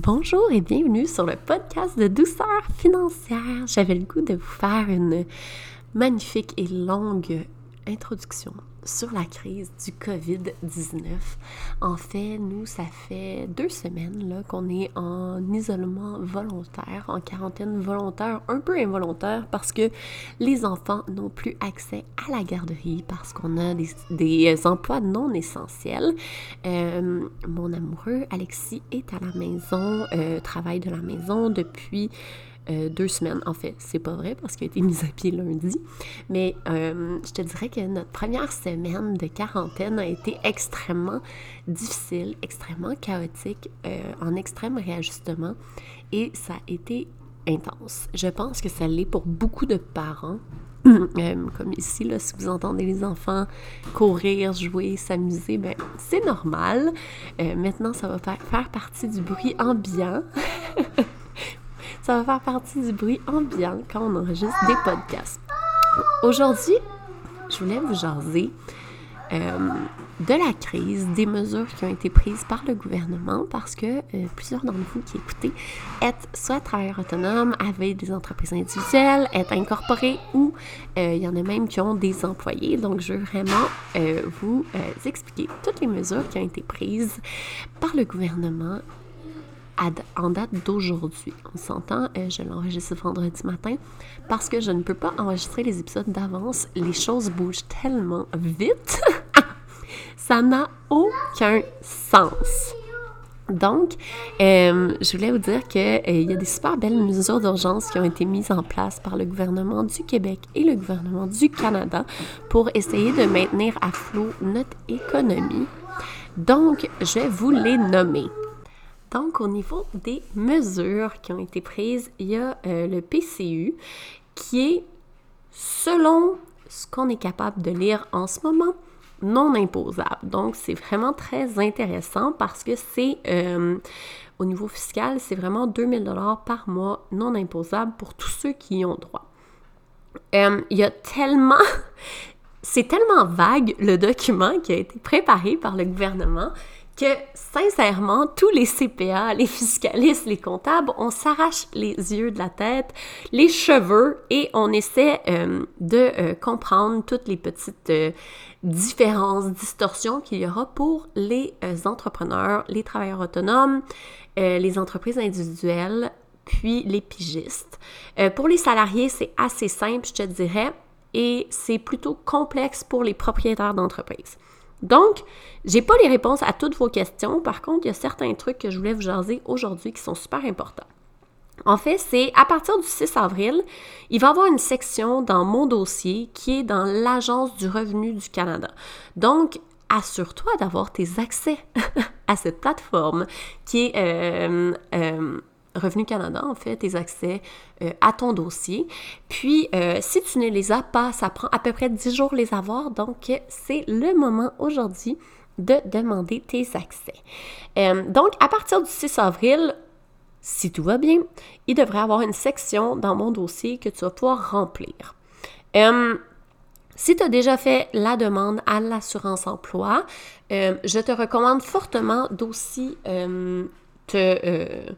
Bonjour et bienvenue sur le podcast de douceur financière. J'avais le goût de vous faire une magnifique et longue introduction sur la crise du COVID-19. En fait, nous, ça fait deux semaines qu'on est en isolement volontaire, en quarantaine volontaire, un peu involontaire, parce que les enfants n'ont plus accès à la garderie, parce qu'on a des, emplois non essentiels. Euh, mon amoureux, Alexis, est à la maison, euh, travaille de la maison depuis euh, deux semaines. En fait, c'est pas vrai parce qu'il a été mis à pied lundi. Mais euh, je te dirais que notre première semaine de quarantaine a été extrêmement difficile, extrêmement chaotique, euh, en extrême réajustement. Et ça a été intense. Je pense que ça l'est pour beaucoup de parents. comme ici, là, si vous entendez les enfants courir, jouer, s'amuser, ben, c'est normal. maintenant, ça va faire, faire partie du bruit ambiant. Ça va faire partie du bruit ambiant quand on enregistre des podcasts. Aujourd'hui, je voulais vous jaser euh, de la crise, des mesures qui ont été prises par le gouvernement parce que euh, plusieurs d'entre vous qui écoutez êtes soit travailleurs autonomes, avec des entreprises individuelles, êtes incorporés ou euh, il y en a même qui ont des employés. Donc, je veux vraiment vous expliquer toutes les mesures qui ont été prises par le gouvernement en date d'aujourd'hui. On s'entend, euh, je l'enregistre vendredi matin parce que je ne peux pas enregistrer les épisodes d'avance. Les choses bougent tellement vite. Ça n'a aucun sens. Donc, euh, je voulais vous dire qu'il euh, y a des super belles mesures d'urgence qui ont été mises en place par le gouvernement du Québec et le gouvernement du Canada pour essayer de maintenir à flot notre économie. Donc, je vais vous les nommer. Donc, au niveau des mesures qui ont été prises, il y a euh, le PCU qui est, selon ce qu'on est capable de lire en ce moment, non imposable. Donc, c'est vraiment très intéressant parce que c'est, euh, au niveau fiscal, c'est vraiment 2000 dollars par mois non imposable pour tous ceux qui y ont droit. Euh, il y a tellement... c'est tellement vague le document qui a été préparé par le gouvernement que sincèrement, tous les CPA, les fiscalistes, les comptables, on s'arrache les yeux de la tête, les cheveux et on essaie euh, de euh, comprendre toutes les petites euh, différences, distorsions qu'il y aura pour les entrepreneurs, les travailleurs autonomes, les entreprises individuelles, puis les pigistes. pour les salariés, c'est assez simple, je te dirais, et c'est plutôt complexe pour les propriétaires d'entreprises. Donc, j'ai pas les réponses à toutes vos questions. Par contre, il y a certains trucs que je voulais vous jaser aujourd'hui qui sont super importants. En fait, c'est à partir du 6 avril, il va y avoir une section dans mon dossier qui est dans l'Agence du revenu du Canada. Donc, assure-toi d'avoir tes accès à cette plateforme qui est euh, euh, Revenu Canada, en fait, tes accès euh, à ton dossier. Puis, euh, si tu ne les as pas, ça prend à peu près 10 jours les avoir. Donc, c'est le moment aujourd'hui de demander tes accès. Euh, donc, à partir du 6 avril, si tout va bien, il devrait y avoir une section dans mon dossier que tu vas pouvoir remplir. si tu as déjà fait la demande à l'assurance emploi, je te recommande fortement d'aussi te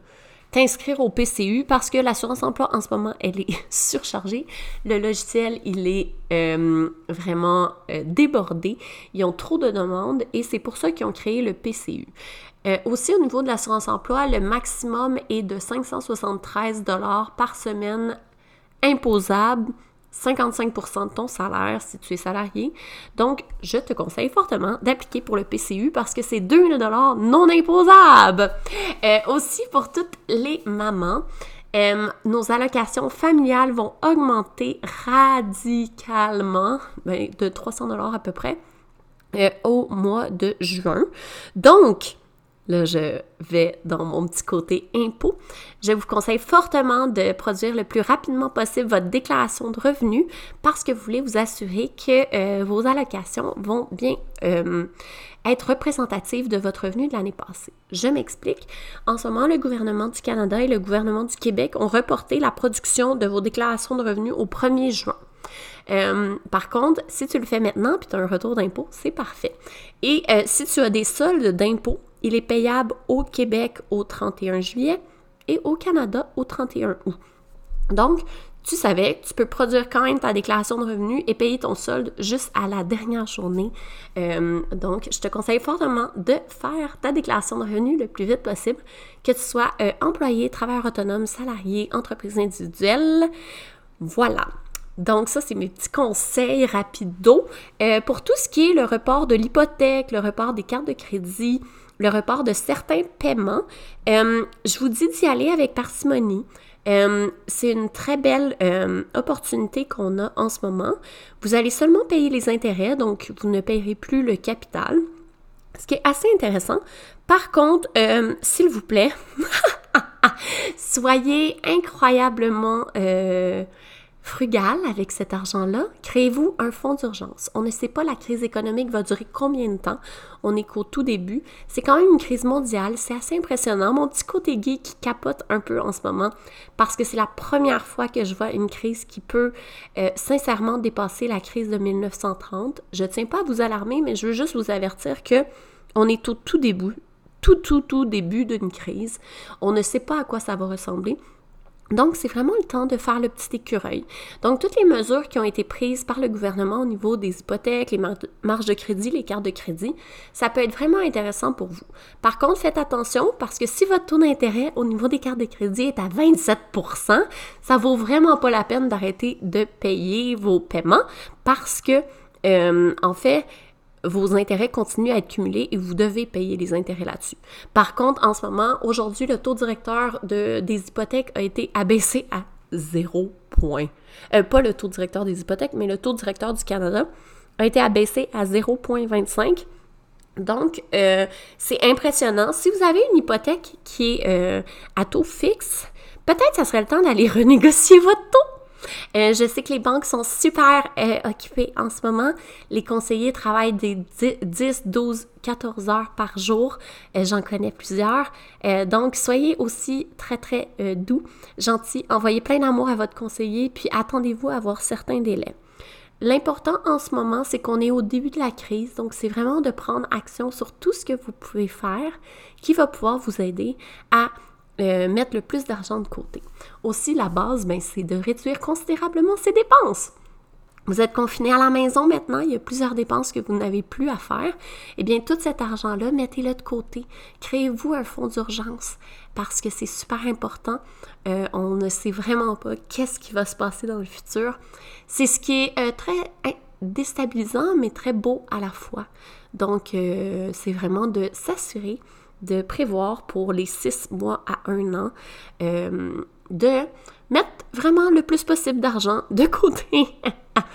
t'inscrire au PCU parce que l'assurance emploi en ce moment, elle est surchargée. Le logiciel, il est euh, vraiment euh, débordé. Ils ont trop de demandes et c'est pour ça qu'ils ont créé le PCU. Euh, aussi, au niveau de l'assurance emploi, le maximum est de 573 dollars par semaine imposable 55% de ton salaire si tu es salarié. Donc, je te conseille fortement d'appliquer pour le PCU parce que c'est 2000 dollars non imposables. Euh, aussi, pour toutes les mamans, euh, nos allocations familiales vont augmenter radicalement, ben, de 300 dollars à peu près, euh, au mois de juin. Donc, Là, je vais dans mon petit côté impôt. Je vous conseille fortement de produire le plus rapidement possible votre déclaration de revenus parce que vous voulez vous assurer que euh, vos allocations vont bien euh, être représentatives de votre revenu de l'année passée. Je m'explique. En ce moment, le gouvernement du Canada et le gouvernement du Québec ont reporté la production de vos déclarations de revenus au 1er juin. Euh, par contre, si tu le fais maintenant puis tu as un retour d'impôt, c'est parfait. Et si tu as des soldes d'impôt il est payable au Québec au 31 juillet et au Canada au 31 août. Donc, tu savais que tu peux produire quand même ta déclaration de revenus et payer ton solde juste à la dernière journée. Euh, donc, je te conseille fortement de faire ta déclaration de revenus le plus vite possible, que tu sois euh, employé, travailleur autonome, salarié, entreprise individuelle. Voilà. Donc, ça, c'est mes petits conseils rapido. Euh, pour tout ce qui est le report de l'hypothèque, le report des cartes de crédit, le report de certains paiements, je vous dis d'y aller avec parcimonie. Euh, c'est une très belle euh, opportunité qu'on a en ce moment. Vous allez seulement payer les intérêts, donc vous ne payerez plus le capital, ce qui est assez intéressant. Par contre, euh, s'il vous plaît, soyez incroyablement frugal avec cet argent-là, créez-vous un fonds d'urgence. On ne sait pas la crise économique va durer combien de temps. On est qu'au tout début. C'est quand même une crise mondiale. C'est assez impressionnant. Mon petit côté gay qui capote un peu en ce moment parce que c'est la première fois que je vois une crise qui peut euh, sincèrement dépasser la crise de 1930. Je ne tiens pas à vous alarmer, mais je veux juste vous avertir que on est au tout début, tout, tout, tout début d'une crise. On ne sait pas à quoi ça va ressembler. Donc, c'est vraiment le temps de faire le petit écureuil. Donc, toutes les mesures qui ont été prises par le gouvernement au niveau des hypothèques, les marges de crédit, les cartes de crédit, ça peut être vraiment intéressant pour vous. Par contre, faites attention parce que si votre taux d'intérêt au niveau des cartes de crédit est à 27% ça vaut vraiment pas la peine d'arrêter de payer vos paiements parce que, euh, en fait, vos intérêts continuent à être cumulés et vous devez payer les intérêts là-dessus. Par contre, en ce moment, aujourd'hui, le taux directeur de, des hypothèques a été abaissé à 0 point. Euh, pas le taux directeur des hypothèques, mais le taux directeur du Canada a été abaissé à 0,25. Donc, euh, c'est impressionnant. Si vous avez une hypothèque qui est euh, à taux fixe, peut-être ça serait le temps d'aller renégocier votre taux euh, je sais que les banques sont super euh, occupées en ce moment. Les conseillers travaillent des 10, 12, 14 heures par jour. Euh, j'en connais plusieurs. donc, soyez aussi très, très doux, gentils. Envoyez plein d'amour à votre conseiller, puis attendez-vous à avoir certains délais. L'important en ce moment, c'est qu'on est au début de la crise, donc c'est vraiment de prendre action sur tout ce que vous pouvez faire qui va pouvoir vous aider à euh, mettre le plus d'argent de côté. Aussi, la base, ben, c'est de réduire considérablement ses dépenses. Vous êtes confiné à la maison maintenant, il y a plusieurs dépenses que vous n'avez plus à faire. Eh bien, tout cet argent-là, mettez-le de côté. Créez-vous un fonds d'urgence parce que c'est super important. Euh, on ne sait vraiment pas qu'est-ce qui va se passer dans le futur. C'est ce qui est euh, très déstabilisant, mais très beau à la fois. Donc, c'est vraiment de s'assurer de prévoir pour les six mois à un an euh, de mettre vraiment le plus possible d'argent de côté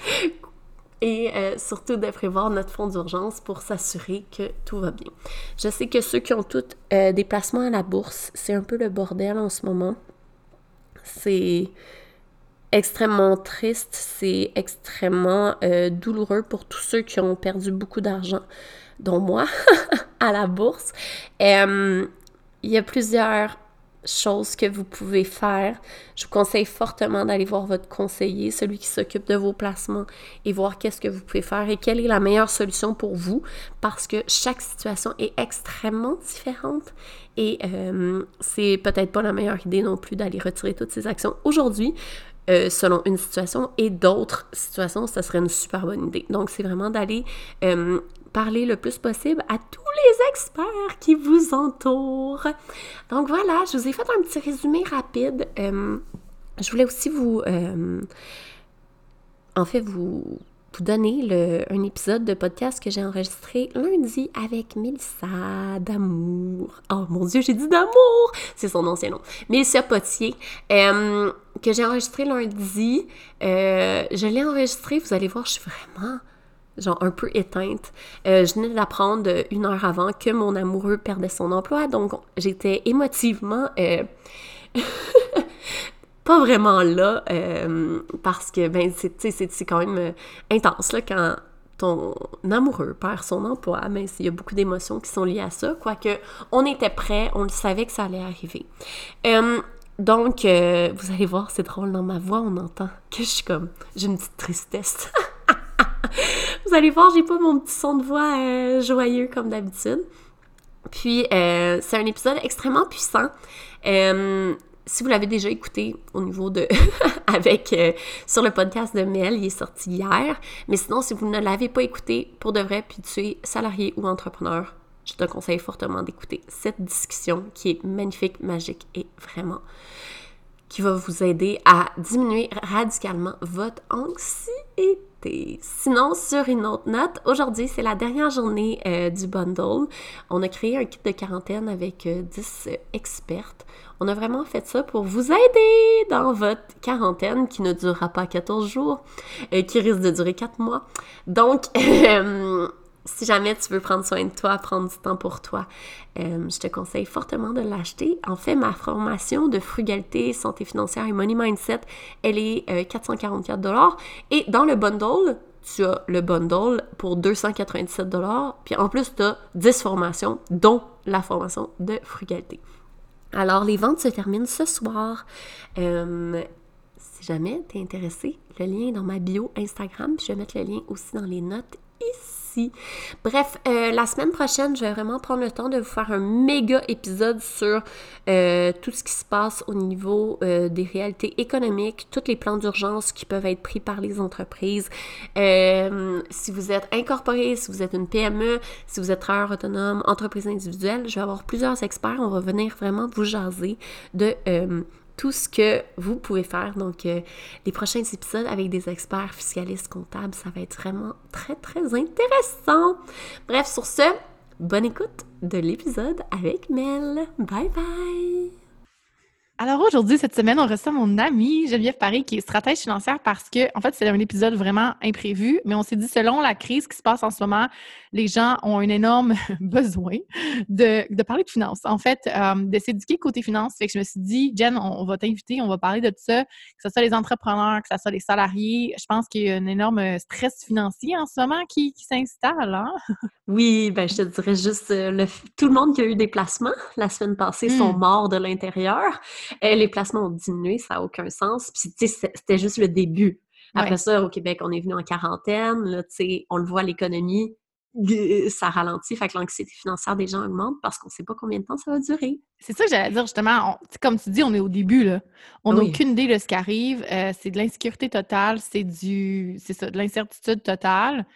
et euh, surtout de prévoir notre fonds d'urgence pour s'assurer que tout va bien. Je sais que ceux qui ont tous euh, des placements à la bourse, c'est un peu le bordel en ce moment. C'est extrêmement triste, c'est extrêmement douloureux pour tous ceux qui ont perdu beaucoup d'argent dont moi, à la bourse. Il y a plusieurs choses que vous pouvez faire. Je vous conseille fortement d'aller voir votre conseiller, celui qui s'occupe de vos placements, et voir qu'est-ce que vous pouvez faire et quelle est la meilleure solution pour vous, parce que chaque situation est extrêmement différente et c'est peut-être pas la meilleure idée non plus d'aller retirer toutes ces actions aujourd'hui. Euh, selon une situation et d'autres situations, ça serait une super bonne idée. Donc, c'est vraiment d'aller parler le plus possible à tous les experts qui vous entourent. Donc voilà, je vous ai fait un petit résumé rapide. Euh, je voulais aussi vous... Euh, en fait, vous, donner un épisode de podcast que j'ai enregistré lundi avec Mélissa d'amour. Oh mon Dieu, j'ai dit d'amour! C'est son ancien nom. Mélissa Potier, euh, que j'ai enregistré lundi. je l'ai enregistré, vous allez voir, je suis vraiment genre un peu éteinte. Euh, je venais d'apprendre une heure avant que mon amoureux perdait son emploi, donc j'étais émotivement euh, pas vraiment là, euh, parce que ben, c'est quand même intense là, quand ton amoureux perd son emploi, mais il y a beaucoup d'émotions qui sont liées à ça, quoique on était prêt, on le savait que ça allait arriver. donc, vous allez voir, c'est drôle, dans ma voix, on entend que je suis comme, j'ai une petite tristesse. Vous allez voir, j'ai pas mon petit son de voix euh, joyeux comme d'habitude. Puis, euh, c'est un épisode extrêmement puissant. Euh, si vous l'avez déjà écouté au niveau de avec sur le podcast de Mel, il est sorti hier. Mais sinon, si vous ne l'avez pas écouté pour de vrai, puis tu es salarié ou entrepreneur, je te conseille fortement d'écouter cette discussion qui est magnifique, magique et vraiment qui va vous aider à diminuer radicalement votre anxiété. Sinon, sur une autre note, aujourd'hui, c'est la dernière journée euh, du bundle. On a créé un kit de quarantaine avec 10 euh, expertes. On a vraiment fait ça pour vous aider dans votre quarantaine qui ne durera pas 14 jours, euh, qui risque de durer 4 mois. Donc, si jamais tu veux prendre soin de toi, prendre du temps pour toi, euh, je te conseille fortement de l'acheter. En fait, ma formation de frugalité, santé financière et money mindset, elle est 444 euh, Et dans le bundle, tu as le bundle pour 297 Puis en plus, tu as 10 formations, dont la formation de frugalité. Alors, les ventes se terminent ce soir. Euh, si jamais tu es intéressé, le lien est dans ma bio Instagram. je vais mettre le lien aussi dans les notes ici. Bref, euh, la semaine prochaine, je vais vraiment prendre le temps de vous faire un méga épisode sur euh, tout ce qui se passe au niveau euh, des réalités économiques, tous les plans d'urgence qui peuvent être pris par les entreprises. si vous êtes incorporé, si vous êtes une PME, si vous êtes travailleur autonome, entreprise individuelle, je vais avoir plusieurs experts. On va venir vraiment vous jaser de tout ce que vous pouvez faire. Donc, euh, les prochains épisodes avec des experts fiscalistes comptables, ça va être vraiment très, très intéressant. Bref, sur ce, bonne écoute de l'épisode avec Mel. Bye bye! Alors aujourd'hui, cette semaine, on reçoit mon amie Geneviève Paris, qui est stratège financière parce que, en fait, c'est un épisode vraiment imprévu, mais on s'est dit, selon la crise qui se passe en ce moment, les gens ont un énorme besoin de, de, parler de finances. En fait, euh, de s'éduquer côté finances. Fait que je me suis dit, Jen, on, va t'inviter, on va parler de tout ça, que ce soit les entrepreneurs, que ce soit les salariés. Je pense qu'il y a un énorme stress financier en ce moment qui, qui s'installe. Hein? Oui, ben je te dirais juste, euh, le, tout le monde qui a eu des placements la semaine passée sont hmm. morts de l'intérieur. Euh, les placements ont diminué, ça n'a aucun sens. Puis, tu sais, c'était juste le début. Après ça, au Québec, on est venu en quarantaine. Là, tu sais, on le voit, l'économie, ça ralentit. Fait que l'anxiété financière des gens augmente parce qu'on ne sait pas combien de temps ça va durer. C'est ça que j'allais dire, justement. comme tu dis, on est au début, là. On n'a aucune idée de ce qui arrive. Euh, c'est de l'insécurité totale, c'est du... C'est ça, de l'incertitude totale.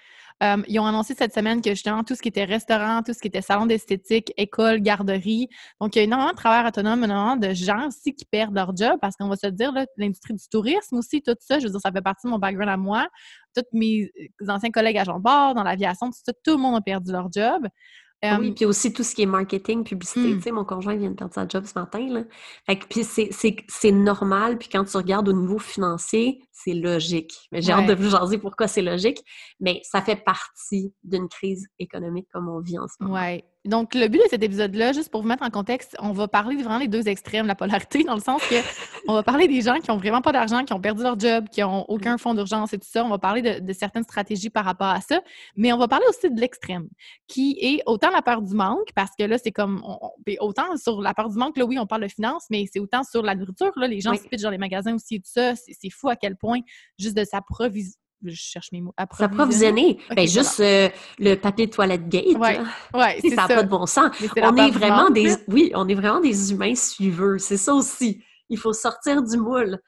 Euh, ils ont annoncé cette semaine que justement tout ce qui était restaurant, tout ce qui était salon d'esthétique, école, garderie. Donc, il y a énormément de travailleurs autonomes, énormément de gens aussi qui perdent leur job parce qu'on va se dire, l'industrie du tourisme aussi, tout ça, je veux dire, ça fait partie de mon background à moi. Tous mes euh, anciens collègues agents de bord, dans l'aviation, tout, tout le monde a perdu leur job oui, puis aussi tout ce qui est marketing, publicité. Tu sais, mon conjoint vient de perdre sa job ce matin. Là. Fait que, puis c'est normal. Puis quand tu regardes au niveau financier, c'est logique. Mais j'ai hâte de vous jaser pourquoi c'est logique. Mais ça fait partie d'une crise économique comme on vit en ce moment. Oui. Donc, le but de cet épisode-là, juste pour vous mettre en contexte, on va parler vraiment les deux extrêmes, la polarité, dans le sens que on va parler des gens qui ont vraiment pas d'argent, qui ont perdu leur job, qui ont aucun fonds d'urgence et tout ça. On va parler de, certaines stratégies par rapport à ça, mais on va parler aussi de l'extrême, qui est autant la peur du manque, parce que là, c'est comme, autant sur la peur du manque, là, oui, on parle de finances, mais c'est autant sur la nourriture, là, les gens se pitchent dans les magasins aussi et tout ça. C'est fou à quel point juste de s'approvisionner je cherche mes mots. S'approvisionner. ben, juste euh, le papier de toilette gate. Ouais, ouais c'est ça. n'a pas de bon sens. on est vraiment des, oui, on est vraiment des humains suiveux. C'est ça aussi. Il faut sortir du moule.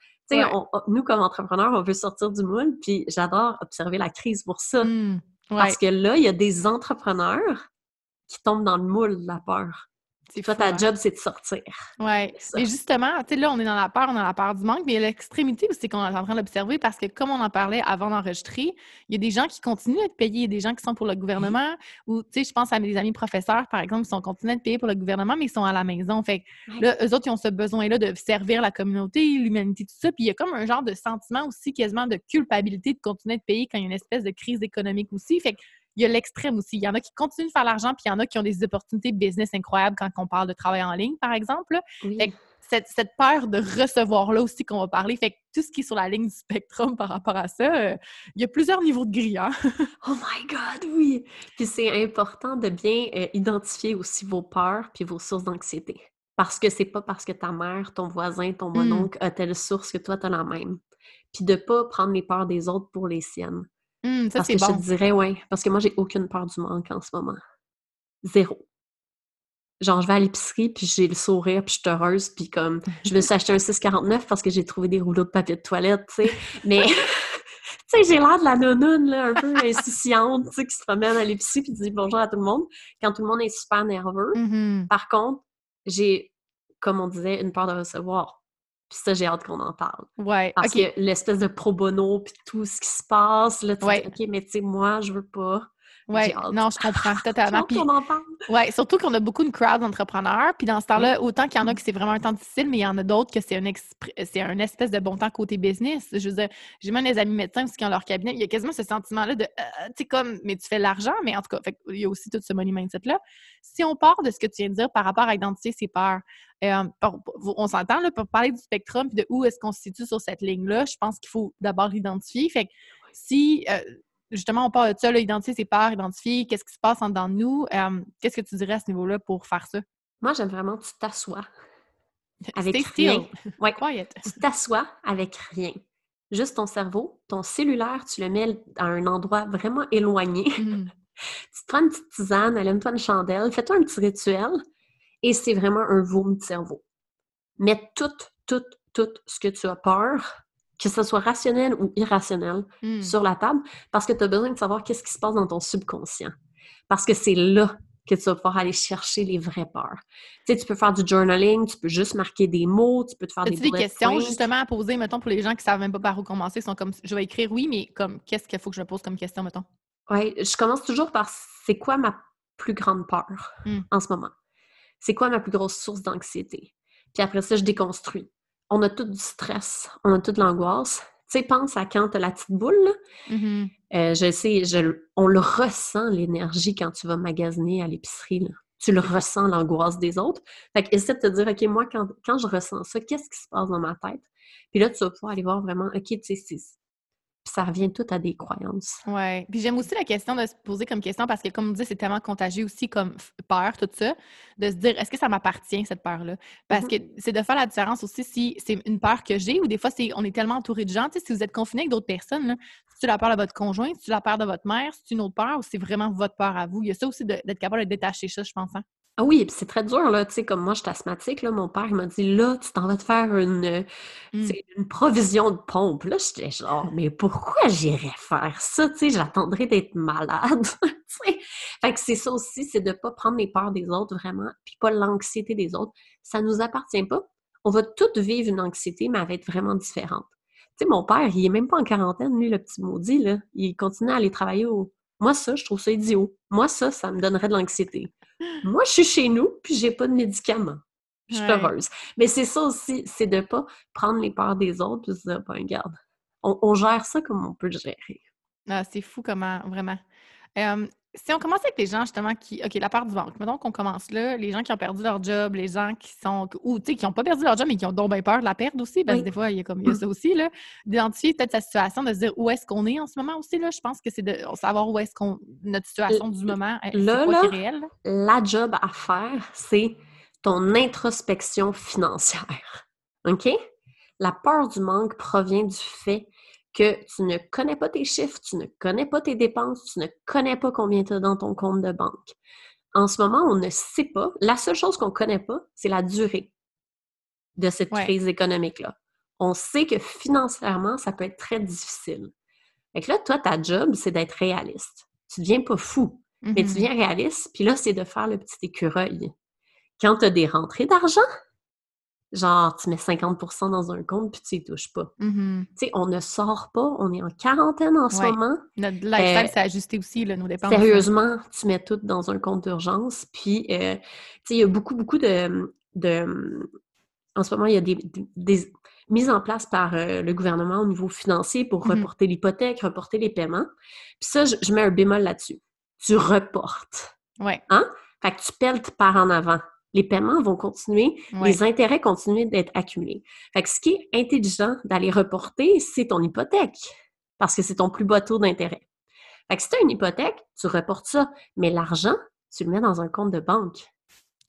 Nous, comme entrepreneurs, on veut sortir du moule, puis j'adore observer la crise pour ça. Mmh, Parce que là, il y a des entrepreneurs qui tombent dans le moule de la peur. Toi, ta job, c'est de sortir. Oui. Et justement, tu sais, là, on est dans la peur, on est dans la peur du manque, mais l'extrémité aussi qu'on est en train d'observer parce que, comme on en parlait avant d'enregistrer, il y a des gens qui continuent d'être payés, il y a des gens qui sont pour le gouvernement, ou, tu sais, je pense à mes amis professeurs, par exemple, qui sont continués d'être payés pour le gouvernement, mais ils sont à la maison. Fait que, là, eux autres, ils ont ce besoin-là de servir la communauté, l'humanité, tout ça. Puis il y a comme un genre de sentiment aussi, quasiment de culpabilité de continuer d'être payé quand il y a une espèce de crise économique aussi. Fait que, il y a l'extrême aussi. Il y en a qui continuent de faire l'argent, puis il y en a qui ont des opportunités business incroyables quand on parle de travail en ligne, par exemple. cette, cette, peur de recevoir là aussi qu'on va parler. Fait que tout ce qui est sur la ligne du spectrum par rapport à ça, euh, il y a plusieurs niveaux de gris. Hein. oh my God, oui! Puis c'est important de bien euh, identifier aussi vos peurs puis vos sources d'anxiété. Parce que c'est pas parce que ta mère, ton voisin, ton mmh. mononcle a telle source que toi, tu as la même. Puis de pas prendre les peurs des autres pour les siennes. Mmh, ça, parce que je te dirais, oui, parce que moi, j'ai aucune peur du manque en ce moment. Zéro. genre, je vais à l'épicerie, puis j'ai le sourire, puis je suis heureuse, puis comme, je me suis acheté un 6,49 parce que j'ai trouvé des rouleaux de papier de toilette, tu sais. Mais, tu sais, j'ai l'air de la nounoune, là, un peu insouciante, tu sais, qui se promène à l'épicerie, puis dit bonjour à tout le monde, quand tout le monde est super nerveux. Mhm. Par contre, j'ai, comme on disait, une peur de recevoir. Puis ça, j'ai hâte qu'on en parle. Ouais, Parce que l'espèce de pro bono, puis tout ce qui se passe, là, tu Ouais. dis, OK, mais tu sais, moi, je veux pas. Hâte. non, je comprends J'ai totalement. Puis, ouais, surtout qu'on a beaucoup de crowd d'entrepreneurs. Puis dans ce temps-là, autant qu'il y en a que c'est vraiment un temps difficile, mais il y en a d'autres que c'est un, c'est un espèce de bon temps côté business. Je veux dire, j'ai même des amis médecins aussi qui ont leur cabinet. Il y a quasiment ce sentiment-là de, euh, tu sais, comme, mais tu fais de l'argent, mais en tout cas, fait, il y a aussi tout ce money mindset-là. Si on part de ce que tu viens de dire par rapport à identifier ses peurs, euh, on s'entend là pour parler du spectrum puis de où est-ce qu'on se situe sur cette ligne-là. Je pense qu'il faut d'abord l'identifier. Fait que si euh, justement on parle de ça, là, identifier ses peurs, identifier qu'est-ce qui se passe en dedans de nous, euh, qu'est-ce que tu dirais à ce niveau-là pour faire ça? Moi, j'aime vraiment que tu t'assois avec Stay rien. Ouais. Quiet. Tu t'assois avec rien. Juste ton cerveau, ton cellulaire, tu le mets à un endroit vraiment éloigné. Mhm. tu te prends une petite tisane, allume-toi une chandelle, fais-toi un petit rituel et c'est vraiment un vomi de cerveau. Mets tout, tout, tout ce que tu as peur, que ce soit rationnel ou irrationnel, Mhm. sur la table parce que tu as besoin de savoir qu'est-ce qui se passe dans ton subconscient. Parce que c'est là que tu vas pouvoir aller chercher les vraies peurs. Tu sais, tu peux faire du journaling, tu peux juste marquer des mots, tu peux te faire des des questions points. justement à poser, mettons, pour les gens qui savent même pas par où commencer, sont comme je vais écrire oui, mais comme qu'est-ce qu'il faut que je me pose comme question, mettons? Ouais, je commence toujours par c'est quoi ma plus grande peur Hmm. en ce moment? C'est quoi ma plus grosse source d'anxiété? Puis après ça, je déconstruis. On a tout du stress, on a toute l'angoisse. Tu sais, pense à quand tu as la petite boule. Mhm. Euh, je sais, je- on le ressent, l'énergie, quand tu vas magasiner à l'épicerie. Tu le ressens, l'angoisse des autres. Fait que essaie de te dire, OK, moi, quand, quand je ressens ça, qu'est-ce qui se passe dans ma tête? Puis là, tu vas pouvoir aller voir vraiment, OK, tu sais, c'est- puis ça revient tout à des croyances. Ouais. Puis j'aime aussi la question de se poser comme question parce que, comme on dit, c'est tellement contagieux aussi comme peur, tout ça, de se dire est-ce que ça m'appartient, cette peur-là? Parce que c'est de faire la différence aussi si c'est une peur que j'ai ou des fois, c'est on est tellement entouré de gens. Tu sais, si vous êtes confiné avec d'autres personnes, là, si tu la peur de votre conjoint, si tu la peur de votre mère, si tu une autre peur ou c'est vraiment votre peur à vous? Il y a ça aussi d'être capable de détacher ça, je pense. hein. Ah oui, puis c'est très dur, là. Tu sais, comme moi, je suis asthmatique, là. Mon père, il m'a dit, là, tu t'en vas te faire une, euh, Mm. c'est une provision de pompe. Là, j'étais genre, mais pourquoi j'irais faire ça? Tu sais, j'attendrais d'être malade. tu sais? Fait que c'est ça aussi, c'est de pas prendre les peurs des autres, vraiment, puis pas l'anxiété des autres. Ça nous appartient pas. On va toutes vivre une anxiété, mais elle va être vraiment différente. Tu sais, mon père, il est même pas en quarantaine, lui, le petit maudit, là. Il continue à aller travailler au... Moi, ça, je trouve ça idiot. Moi, ça, ça me donnerait de l'anxiété. Moi, je suis chez nous, puis j'ai pas de médicaments. Je suis Ouais. heureuse. Mais c'est ça aussi, c'est de pas prendre les peurs des autres puis se dire, ben, regarde, on, on gère ça comme on peut le gérer. Ah, c'est fou comment, vraiment. Si on commence avec les gens justement qui. OK, la part du banque. Mettons qu'on commence là, les gens qui ont perdu leur job, les gens qui sont. ou tu sais, qui n'ont pas perdu leur job, mais qui ont donc bien peur de la perdre aussi, parce Oui. que des fois, il y a comme il y a ça aussi, là. D'identifier peut-être sa situation, de se dire où est-ce qu'on est en ce moment aussi, là. Je pense que c'est de savoir où est-ce qu'on. notre situation du moment, c'est là, quoi qui est là, réel. là. La job à faire, c'est ton introspection financière. OK? La peur du manque provient du fait que tu ne connais pas tes chiffres, tu ne connais pas tes dépenses, tu ne connais pas combien tu as dans ton compte de banque. En ce moment, on ne sait pas. La seule chose qu'on ne connaît pas, c'est la durée de cette Ouais. crise économique-là. On sait que financièrement, ça peut être très difficile. Fait que là, toi, ta job, c'est d'être réaliste. Tu ne deviens pas fou, mais tu Mhm. deviens réaliste, puis là, c'est de faire le petit écureuil. Quand tu as des rentrées d'argent, genre, tu mets 50% dans un compte, puis tu y touches pas. Mhm. Tu sais, on ne sort pas, on est en quarantaine en ce moment. Notre lifestyle Euh, s'est ajusté aussi, là, nos dépenses. Sérieusement, tu mets tout dans un compte d'urgence. Puis, euh, tu sais, il y a beaucoup, beaucoup de, de- En ce moment, il y a des, des- en place par euh, le gouvernement au niveau financier pour Mhm. reporter l'hypothèque, reporter les paiements. Puis ça, je, je mets un bémol là-dessus. Tu reportes. Ouais. Fait que tu peltes par en avant. Les paiements vont continuer, Ouais. les intérêts continuent d'être accumulés. Fait que ce qui est intelligent d'aller reporter, c'est ton hypothèque. Parce que c'est ton plus bas taux d'intérêt. Fait que si tu as une hypothèque, tu reportes ça. Mais l'argent, tu le mets dans un compte de banque.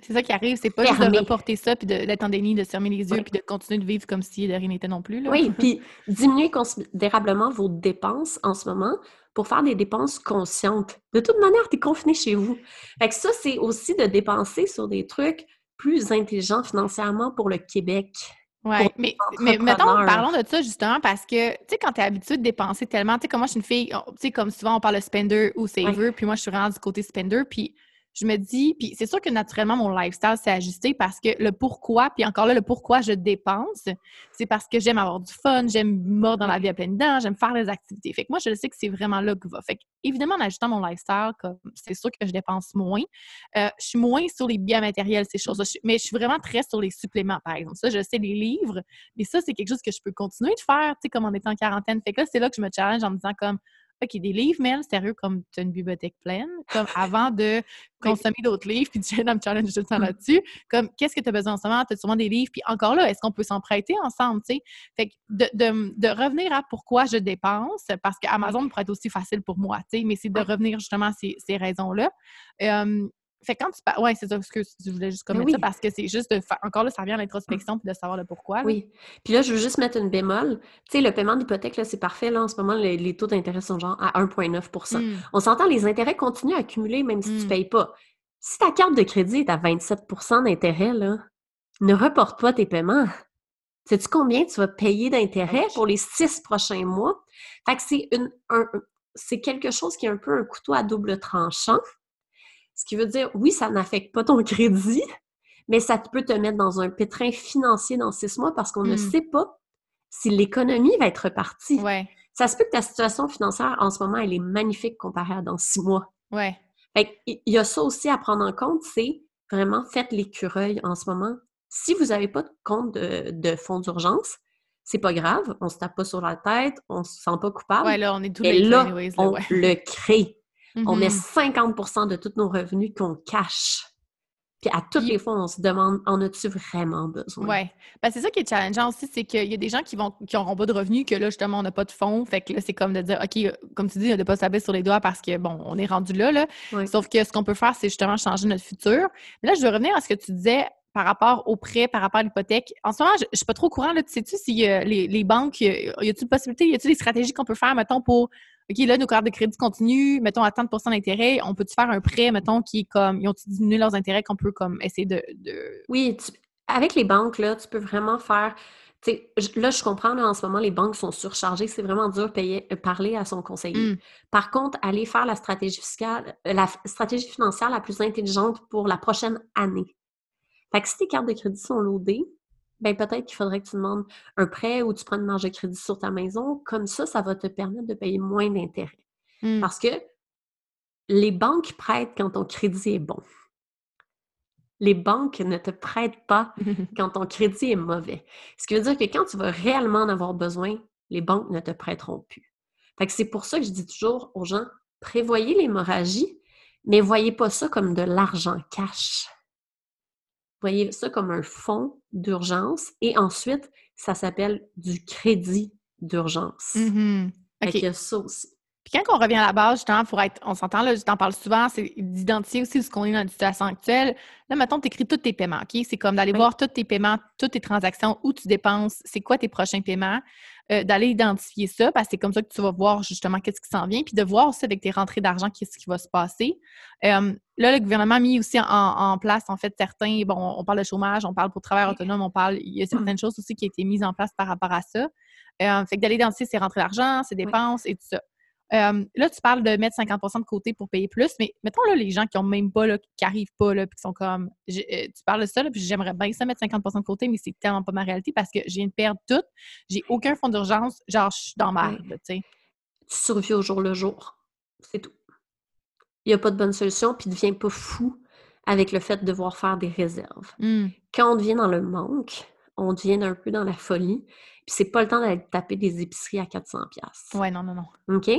C'est ça qui arrive, c'est pas juste de reporter ça puis de- d'être en déni, de se fermer les yeux Ouais. puis de continuer de vivre comme si de rien n'était non plus. Là. Oui, puis diminuer considérablement vos dépenses en ce moment pour faire des dépenses conscientes. De toute manière, tu es confiné chez vous. Fait que ça, c'est aussi de dépenser sur des trucs plus intelligents financièrement pour le Québec. Oui, mais, mais mettons, parlons de ça justement parce que, tu sais, quand tu es habitué de dépenser tellement, tu sais, comme moi, je suis une fille, tu sais, comme souvent, on parle de spender ou saver, puis moi, je suis vraiment du côté spender, puis je me dis, puis c'est sûr que naturellement, mon lifestyle s'est ajusté parce que le pourquoi, puis encore là, le pourquoi je dépense, c'est parce que j'aime avoir du fun, j'aime mordre dans la vie à pleine dents, j'aime faire des activités. Fait que moi, je sais que c'est vraiment là que va. Fait que, évidemment, en ajustant mon lifestyle, comme c'est sûr que je dépense moins. Euh, je suis moins sur les biens matériels, ces choses-là. Mais je suis vraiment très sur les suppléments, par exemple. Ça, je sais, les livres. Mais ça, c'est quelque chose que je peux continuer de faire, tu sais, comme en étant en quarantaine. Fait que là, c'est là que je me challenge en me disant comme, OK, des livres, mais sérieux, comme tu as une bibliothèque pleine, comme avant de consommer d'autres livres, puis tu viens me challenge tout le mmh. là-dessus, comme qu'est-ce que tu as besoin en ce moment? Tu as sûrement des livres, puis encore là, est-ce qu'on peut s'en prêter ensemble, tu sais? Fait que de, de, de, revenir à pourquoi je dépense, parce qu'Amazon pourrait être aussi facile pour moi, tu sais, mais c'est de revenir justement à ces, ces raisons-là. Fait quand tu parles. Ouais, c'est ça, que je voulais juste commenter ça parce que c'est juste de faire. Encore là, ça revient à l'introspection puis de savoir le pourquoi. Oui. Puis là, je veux juste mettre une bémol. Tu sais, le paiement d'hypothèque, là, c'est parfait. Là, en ce moment, les, taux d'intérêt sont genre à 1,9% mmh. On s'entend, les intérêts continuent à accumuler même si tu ne mmh. payes pas. Si ta carte de crédit est à 27% d'intérêt, là, ne reporte pas tes paiements. Sais-tu combien tu vas payer d'intérêt pour les six prochains mois? Fait que c'est une, c'est quelque chose qui est un peu un couteau à double tranchant. Ce qui veut dire, oui, ça n'affecte pas ton crédit, mais ça peut te mettre dans un pétrin financier dans six mois parce qu'on ne hmm. sait pas si l'économie va être repartie. Ouais. Ça se peut que ta situation financière en ce moment, elle est magnifique comparée à dans six mois. Ouais. il y a ça aussi à prendre en compte, c'est vraiment faites l'écureuil en ce moment. Si vous n'avez pas de compte de, fonds d'urgence, c'est pas grave, on se tape pas sur la tête, on se sent pas coupable. Ouais, là, on est tous Et là, on le crée. On met 50 mm-hmm. de tous nos revenus qu'on cache. Puis à toutes les fois, on se demande, en as-tu vraiment besoin? Oui. Ben, c'est ça qui est challengeant aussi, c'est qu'il y a des gens qui vont qui n'auront pas de revenus, que là, justement, on n'a pas de fonds. Fait que là, c'est comme de dire, OK, comme tu dis, de ne pas s'abaisser sur les doigts parce que, bon, on est rendu là. là. Sauf que ce qu'on peut faire, c'est justement changer notre futur. Mais là, je veux revenir à ce que tu disais par rapport au prêt, par rapport à l'hypothèque. En ce moment, je, ne suis pas trop au courant. Là, sais-tu si les, les, banques, y a-t-il une possibilité, y a-t-il des stratégies qu'on peut faire, mettons, pour OK, là, nos cartes de crédit continuent, mettons, à 30% d'intérêt, on peut-tu faire un prêt, mettons, qui est comme, ils ont diminué leurs intérêts, qu'on peut comme essayer de. Oui, avec les banques, là, tu peux vraiment faire. sais, là, je comprends, là, en ce moment, les banques sont surchargées. C'est vraiment dur de euh, parler à son conseiller. Mmh. Par contre, aller faire la stratégie fiscale, euh, la stratégie financière la plus intelligente pour la prochaine année. Fait que si tes cartes de crédit sont loadées, ben peut-être qu'il faudrait que tu demandes un prêt ou tu prends une marge de crédit sur ta maison. Comme ça, ça va te permettre de payer moins d'intérêts. Mmh. Parce que les banques prêtent quand ton crédit est bon. Les banques ne te prêtent pas quand ton crédit est mauvais. Ce qui veut dire que quand tu vas réellement en avoir besoin, les banques ne te prêteront plus. Fait que c'est pour ça que je dis toujours aux gens, prévoyez l'hémorragie, mais voyez pas ça comme de l'argent cash. Voyez ça comme un fonds d'urgence et ensuite, ça s'appelle du crédit d'urgence. Mmh Il y a ça aussi. Puis quand on revient à la base, justement, pour être, on s'entend, là, je t'en parle souvent, c'est d'identifier aussi ce qu'on est dans la situation actuelle. Là, mettons, tu écris tous tes paiements, OK? C'est comme d'aller voir tous tes paiements, toutes tes transactions, où tu dépenses, c'est quoi tes prochains paiements? Euh, d'aller identifier ça, parce que c'est comme ça que tu vas voir justement qu'est-ce qui s'en vient, puis de voir aussi avec tes rentrées d'argent qu'est-ce qui va se passer. Euh, là, le gouvernement a mis aussi en, place, en fait, certains, bon, on parle de chômage, on parle pour travail autonome, on parle, il y a certaines choses aussi qui ont été mises en place par rapport à ça. Euh, fait que d'aller identifier ses rentrées d'argent, ses dépenses et tout ça. Euh, là, tu parles de mettre 50 de côté pour payer plus, mais mettons là les gens qui ont même pas, là, qui arrivent pas, là, puis qui sont comme. Euh, tu parles de ça, là, puis j'aimerais bien ça mettre 50 de côté, mais c'est tellement pas ma réalité parce que je viens de perdre tout. J'ai aucun fonds d'urgence, genre, je suis dans ma tu sais. Tu survis au jour le jour. C'est tout. Il n'y a pas de bonne solution, puis ne deviens pas fou avec le fait de devoir faire des réserves. Mmh. Quand on devient dans le manque, on devient un peu dans la folie. Puis c'est pas le temps d'aller taper des épiceries à 400 pièces. Ouais, non, non, non. OK?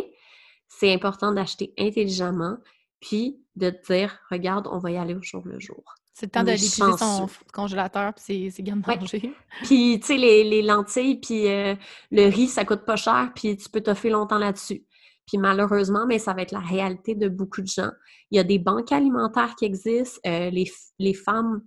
C'est important d'acheter intelligemment, puis de te dire, regarde, on va y aller au jour le jour. C'est le temps d'aller utiliser son congélateur, puis c'est bien de manger. Puis, tu sais, les, lentilles, puis euh, le riz, ça coûte pas cher, puis tu peux t'offrir longtemps là-dessus. Puis malheureusement, mais ça va être la réalité de beaucoup de gens. Il y a des banques alimentaires qui existent. Euh, les, les, femmes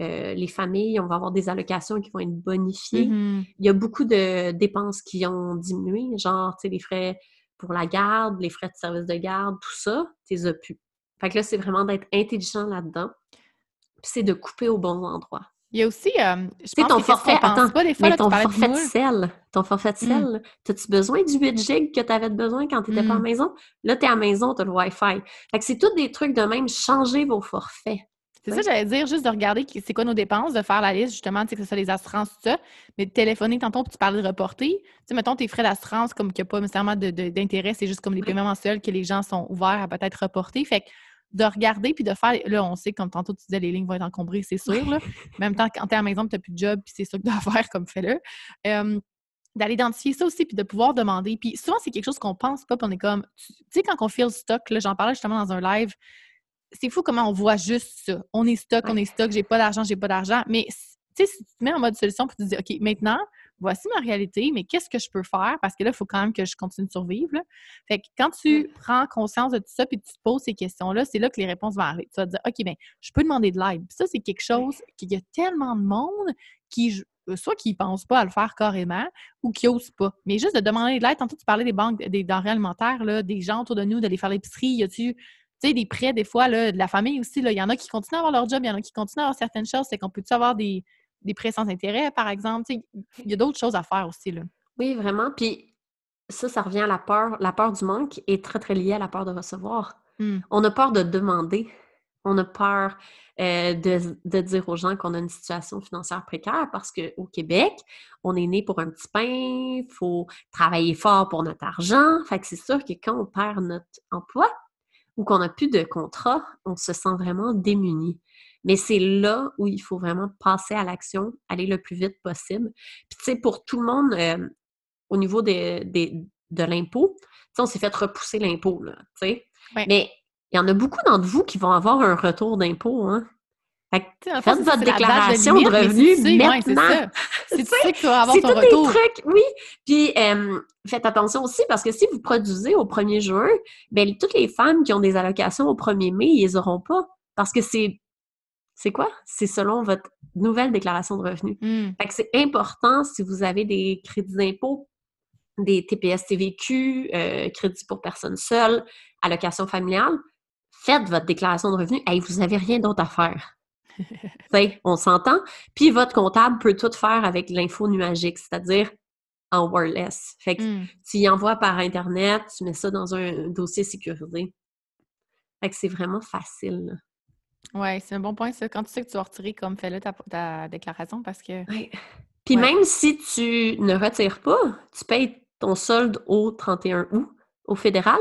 euh, les familles, on va avoir des allocations qui vont être bonifiées. Mm-hmm. Il y a beaucoup de dépenses qui ont diminué, genre, tu sais, les frais pour la garde, les frais de service de garde, tout ça, tu les as plus. Fait que là, c'est vraiment d'être intelligent là-dedans. Puis c'est de couper au bon endroit. Il y a aussi, euh, je pense ton que forfait, attends, pas des fois, mais là, tu ton forfait de sel, ton forfait de Mm. sel, as-tu besoin du 8 gigs que tu avais besoin quand tu n'étais pas à la Mm. maison? Là, tu es à la maison, tu as le Wi-Fi. Fait que c'est tous des trucs de même, changer vos forfaits. C'est ça, j'allais dire, juste de regarder c'est quoi nos dépenses, de faire la liste, justement, tu sais, que ce soit les assurances, tout ça, mais de téléphoner tantôt, puis tu parlais de reporter. Tu sais, mettons, tes frais d'assurance, comme qu'il n'y a pas nécessairement d'intérêt, c'est juste comme les paiements mensuels que les gens sont ouverts à peut-être reporter. Fait que de regarder, puis de faire, là, on sait, comme tantôt tu disais, les lignes vont être encombrées, c'est sûr, là. En même temps, quand tu es à la maison, tu n'as plus de job, puis c'est ça que tu dois faire, comme fais-le. D'aller identifier ça aussi, puis de pouvoir demander. Puis souvent, c'est quelque chose qu'on pense pas, puis on est comme, tu tu sais, quand on file stock, là, j'en parlais justement dans un live, c'est fou comment on voit juste ça. On est stock, on est stock, j'ai pas d'argent, j'ai pas d'argent. Mais tu sais, si tu te mets en mode solution pour te dire, OK, maintenant, voici ma réalité, mais qu'est-ce que je peux faire? Parce que là, il faut quand même que je continue de survivre. là. Fait que quand tu prends conscience de tout ça puis tu te poses ces questions-là, c'est là que les réponses vont arriver. Tu vas te dire, OK, bien, je peux demander de l'aide. Ça, c'est quelque chose qu'il y a tellement de monde qui, euh, soit qui ne pense pas à le faire carrément ou qui n'ose pas. Mais juste de demander de l'aide, tantôt tu parlais des banques, des denrées alimentaires, là, des gens autour de nous, d'aller faire l'épicerie, y a-tu tu sais, des prêts, des fois, là, de la famille aussi, il y en a qui continuent à avoir leur job, il y en a qui continuent à avoir certaines choses. C'est qu'on peut-tu avoir des, des prêts sans intérêt, par exemple? Il y a d'autres choses à faire aussi, là. Oui, vraiment. Puis ça, ça revient à la peur. La peur du manque est très, très liée à la peur de recevoir. Hmm. On a peur de demander. On a peur euh, de, de dire aux gens qu'on a une situation financière précaire parce qu'au Québec, on est né pour un petit pain, il faut travailler fort pour notre argent. Fait que c'est sûr que quand on perd notre emploi ou qu'on n'a plus de contrat, on se sent vraiment démuni. Mais c'est là où il faut vraiment passer à l'action, aller le plus vite possible. Puis tu sais, pour tout le monde, euh, au niveau des, des- de l'impôt, tu sais, on s'est fait repousser l'impôt, là, tu sais. Ouais. Mais il y en a beaucoup d'entre vous qui vont avoir un retour d'impôt, hein. Fait que Faites votre déclaration de limite, mais si revenus tu sais, ouais, c'est maintenant. ça. Si tu sais, que tu vas avoir c'est ton tous retour. des trucs, oui. Puis euh, faites attention aussi parce que si vous produisez au 1er juin, ben toutes les femmes qui ont des allocations au 1er mai, ils les auront pas parce que c'est c'est quoi? C'est selon votre nouvelle déclaration de revenus. Hmm. Fait que c'est important si vous avez des crédits d'impôt, des TPS TVQ, euh, crédits pour personnes seules, allocation familiale, faites votre déclaration de revenus. Hey, vous n'avez rien d'autre à faire. On s'entend. Puis votre comptable peut tout faire avec l'info nuagique, c'est-à-dire en wireless. Fait que Hmm. tu y envoies par Internet, tu mets ça dans un dossier sécurisé. Fait que c'est vraiment facile. Ouais, c'est un bon point, ça. Quand tu sais que tu vas retirer, comme fais-le ta, ta déclaration, parce que. Ouais. Puis Ouais. même si tu ne retires pas, tu payes ton solde au 31 août au fédéral,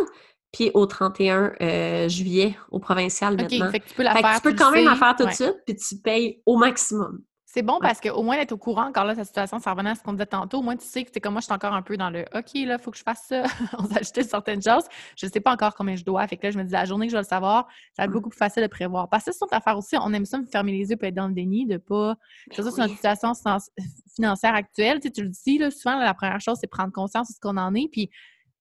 puis au 31 euh, juillet au provincial OK, maintenant. fait que tu peux la Fait que faire. tu peux quand même la faire tout de Ouais. suite, puis tu payes au maximum. C'est bon Ouais. parce qu'au moins d'être au courant, encore là, ta situation, ça revenait à ce qu'on disait tantôt. Au moins, tu sais que c'est comme moi, je suis encore un peu dans le OK, là, il faut que je fasse ça. On s'est ajouté certaines choses. Je ne sais pas encore combien je dois. Fait que là, je me dis, la journée que je vais le savoir, ça va être Mm. beaucoup plus facile de prévoir. Parce que c'est une affaire aussi. On aime ça me fermer les yeux et être dans le déni, de pas. C'est ça, c'est notre situation financière actuelle. Tu, sais, tu le dis, là, souvent, là, la première chose, c'est prendre conscience de ce qu'on en est. Puis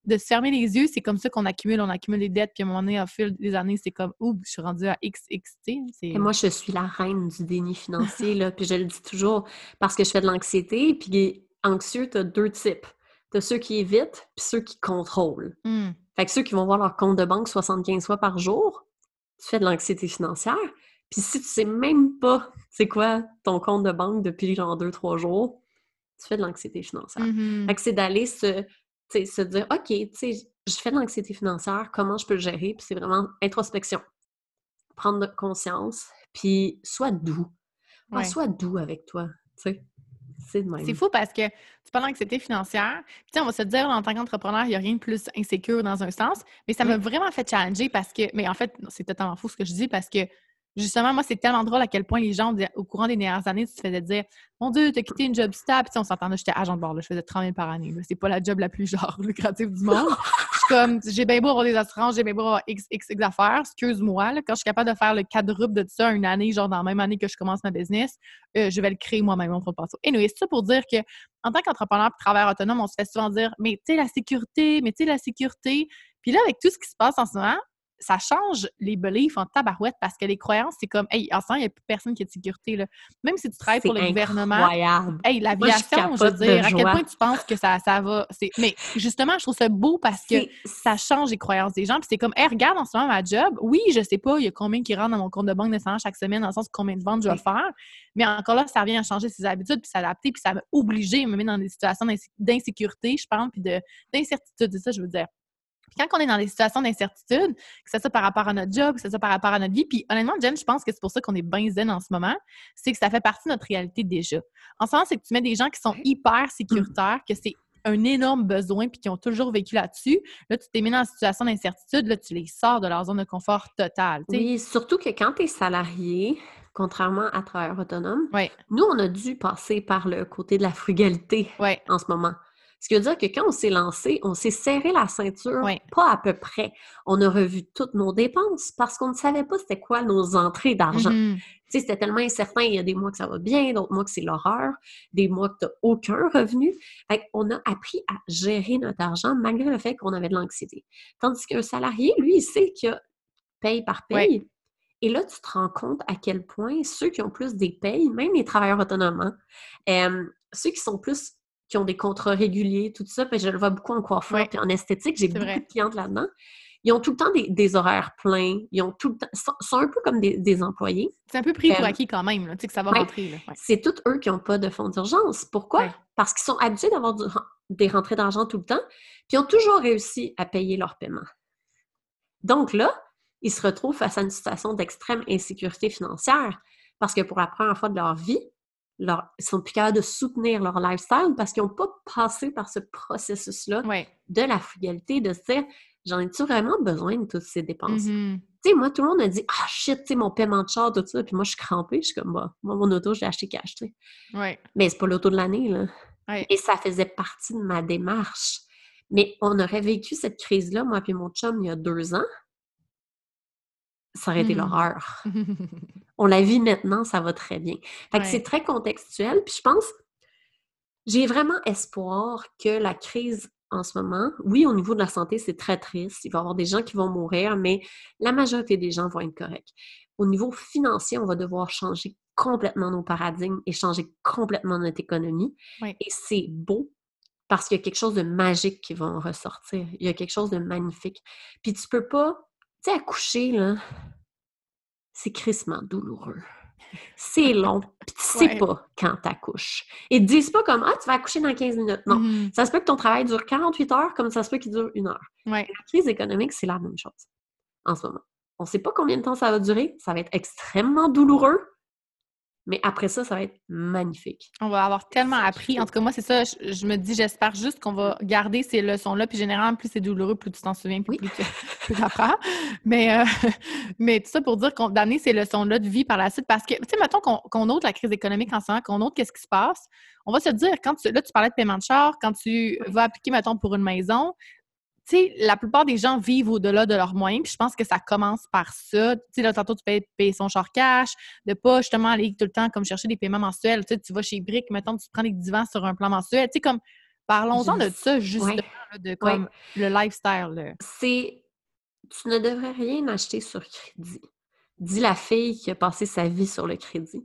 de se fermer les yeux, c'est comme ça qu'on accumule, on accumule des dettes, puis à un moment donné, au fil des années, c'est comme, ouh, je suis rendue à XXT. Et moi, je suis la reine du déni financier, là, puis je le dis toujours parce que je fais de l'anxiété, puis anxieux, tu as deux types. Tu as ceux qui évitent, puis ceux qui contrôlent. Hmm. Fait que ceux qui vont voir leur compte de banque 75 fois par jour, tu fais de l'anxiété financière. Puis si tu sais même pas c'est quoi ton compte de banque depuis genre deux, trois jours, tu fais de l'anxiété financière. Mhm. Fait que c'est d'aller se, se dire, OK, je fais de l'anxiété financière, comment je peux le gérer? Puis c'est vraiment introspection. Prendre conscience, puis sois doux. Ouais. sois doux avec toi, tu sais. C'est de même. C'est fou parce que tu parles d'anxiété financière. Puis, tu sais, on va se dire, en tant qu'entrepreneur, il n'y a rien de plus insécure dans un sens. Mais ça m'a vraiment fait challenger parce que, mais en fait, c'est totalement fou ce que je dis parce que, justement, moi, c'est tellement drôle à quel point les gens, au courant des dernières années, te faisais dire, mon Dieu, t'as quitté une job stable. Puis, on s'entendait, j'étais agent de bord, là, je faisais 30 000 par année. C'est pas la job la plus, genre, lucrative du monde. Je suis comme, j'ai bien beau avoir des assurances, j'ai bien beau avoir X, X, X affaires. Excuse-moi, quand je suis capable de faire le quadruple de ça une année, genre dans la même année que je commence ma business, euh, je vais le créer moi-même, mon pension. Et anyway, c'est ça pour dire que en tant qu'entrepreneur et travailleur autonome, on se fait souvent dire Mais tu sais, la sécurité, mais tu sais, la sécurité. Puis là, avec tout ce qui se passe en ce moment, ça change les beliefs en tabarouette parce que les croyances, c'est comme, hey, en ce moment, il n'y a plus personne qui a de sécurité. Là. Même si tu travailles pour le gouvernement, hey, l'aviation, je, veux dire, à quel point tu penses que ça, ça va. Mais justement, je trouve ça beau parce que ça change les croyances des gens. Puis c'est comme, hey, regarde en ce moment ma job. Oui, je sais pas, il y a combien qui rentrent dans mon compte de banque nécessairement chaque semaine, dans le sens de combien de ventes je vais faire. Mais encore là, ça revient à changer ses habitudes, puis s'adapter, puis ça m'a obligé, me mettre dans des situations d'insécurité, je pense, puis d'incertitude. C'est ça, je veux dire quand on est dans des situations d'incertitude, que c'est ça par rapport à notre job, que c'est ça par rapport à notre vie, puis honnêtement, Jen, je pense que c'est pour ça qu'on est bien zen en ce moment, c'est que ça fait partie de notre réalité déjà. En ce moment, c'est que tu mets des gens qui sont hyper sécuritaires, que c'est un énorme besoin, puis qui ont toujours vécu là-dessus. Là, tu t'es mis dans une situation d'incertitude, là, tu les sors de leur zone de confort total. Oui, surtout que quand tu es salarié, contrairement à travailleur autonome, nous, on a dû passer par le côté de la frugalité en ce moment. Ce qui veut dire que quand on s'est lancé, on s'est serré la ceinture, pas à peu près. On a revu toutes nos dépenses parce qu'on ne savait pas c'était quoi nos entrées d'argent. Mm-hmm. Tu sais, c'était tellement incertain. Il y a des mois que ça va bien, d'autres mois que c'est l'horreur, des mois que tu n'as aucun revenu. Fait on a appris à gérer notre argent malgré le fait qu'on avait de l'anxiété. Tandis qu'un salarié, lui, il sait qu'il paye par paye. Et là, tu te rends compte à quel point ceux qui ont plus des payes, même les travailleurs autonomes, hein, euh, ceux qui sont plus qui ont des contrats réguliers, tout ça. Puis je le vois beaucoup en coiffure et en esthétique. J'ai beaucoup de clientes là-dedans. Ils ont tout le temps des, horaires pleins. Ils ont tout le temps, sont, un peu comme des, employés. C'est un peu pris pour euh, acquis quand même, tu sais, que ça va rentrer. C'est tous eux qui n'ont pas de fonds d'urgence. Pourquoi? Parce qu'ils sont habitués d'avoir des rentrées d'argent tout le temps, puis ils ont toujours réussi à payer leur paiement. Donc là, ils se retrouvent face à une situation d'extrême insécurité financière parce que pour la première fois de leur vie, leur, ils sont plus capables de soutenir leur lifestyle parce qu'ils n'ont pas passé par ce processus-là de la frugalité, de se dire j'en ai-tu vraiment besoin de toutes ces dépenses? Mm-hmm. Tu sais, moi, tout le monde a dit Ah shit, tu sais, mon paiement de char, tout ça, puis moi, je suis crampée, je suis comme bah, moi, mon auto, j'ai acheté cash, tu sais. Ouais. Mais c'est pas l'auto de l'année, là. Et ça faisait partie de ma démarche. Mais on aurait vécu cette crise-là, moi et mon chum, il y a deux ans ça aurait été mmh. l'horreur. On la vit maintenant, ça va très bien. Fait que c'est très contextuel. Puis je pense, j'ai vraiment espoir que la crise en ce moment, oui, au niveau de la santé, c'est très triste. Il va y avoir des gens qui vont mourir, mais la majorité des gens vont être corrects. Au niveau financier, on va devoir changer complètement nos paradigmes et changer complètement notre économie. Et c'est beau parce qu'il y a quelque chose de magique qui va en ressortir. Il y a quelque chose de magnifique. Puis tu peux pas tu sais, accoucher, là, c'est crissement douloureux. C'est long, puis tu sais pas quand t'accouches. Ils te disent pas comme Ah, tu vas accoucher dans 15 minutes. Non. Mm-hmm. Ça se peut que ton travail dure 48 heures comme ça se peut qu'il dure une heure. La crise économique, c'est la même chose en ce moment. On ne sait pas combien de temps ça va durer. Ça va être extrêmement douloureux. Mais après ça, ça va être magnifique. On va avoir tellement appris. En tout cas, moi, c'est ça. Je, me dis, j'espère juste qu'on va garder ces leçons-là. Puis généralement, plus c'est douloureux, plus tu t'en souviens, plus, oui. plus tu apprends. Mais, euh, mais tout ça pour dire qu'on d'amener ces leçons-là de vie par la suite. Parce que, tu sais, mettons qu'on qu la crise économique en ce moment, qu'on note qu'est-ce qui se passe. On va se dire, quand tu, là, tu parlais de paiement de char, quand tu vas appliquer, mettons, pour une maison, tu sais, la plupart des gens vivent au-delà de leurs moyens, puis je pense que ça commence par ça. Tu sais, là, tantôt, tu peux payer son char cash, de pas justement aller tout le temps comme chercher des paiements mensuels. Tu sais, tu vas chez Brick, mettons, tu prends des divans sur un plan mensuel. Tu sais, comme, parlons-en de ça, justement, de comme le lifestyle. C'est, tu ne devrais rien acheter sur crédit. Dit la fille qui a passé sa vie sur le crédit.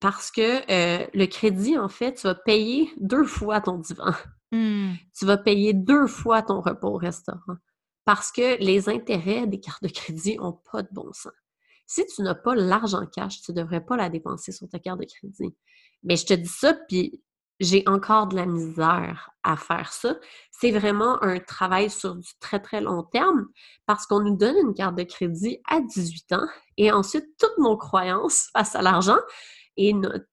parce que euh, le crédit, en fait, tu vas payer deux fois ton divan. Mmh. Tu vas payer deux fois ton repas au restaurant parce que les intérêts des cartes de crédit n'ont pas de bon sens. Si tu n'as pas l'argent cash, tu ne devrais pas la dépenser sur ta carte de crédit. Mais je te dis ça, puis j'ai encore de la misère à faire ça. C'est vraiment un travail sur du très, très long terme parce qu'on nous donne une carte de crédit à 18 ans et ensuite toutes nos croyances face à l'argent et notre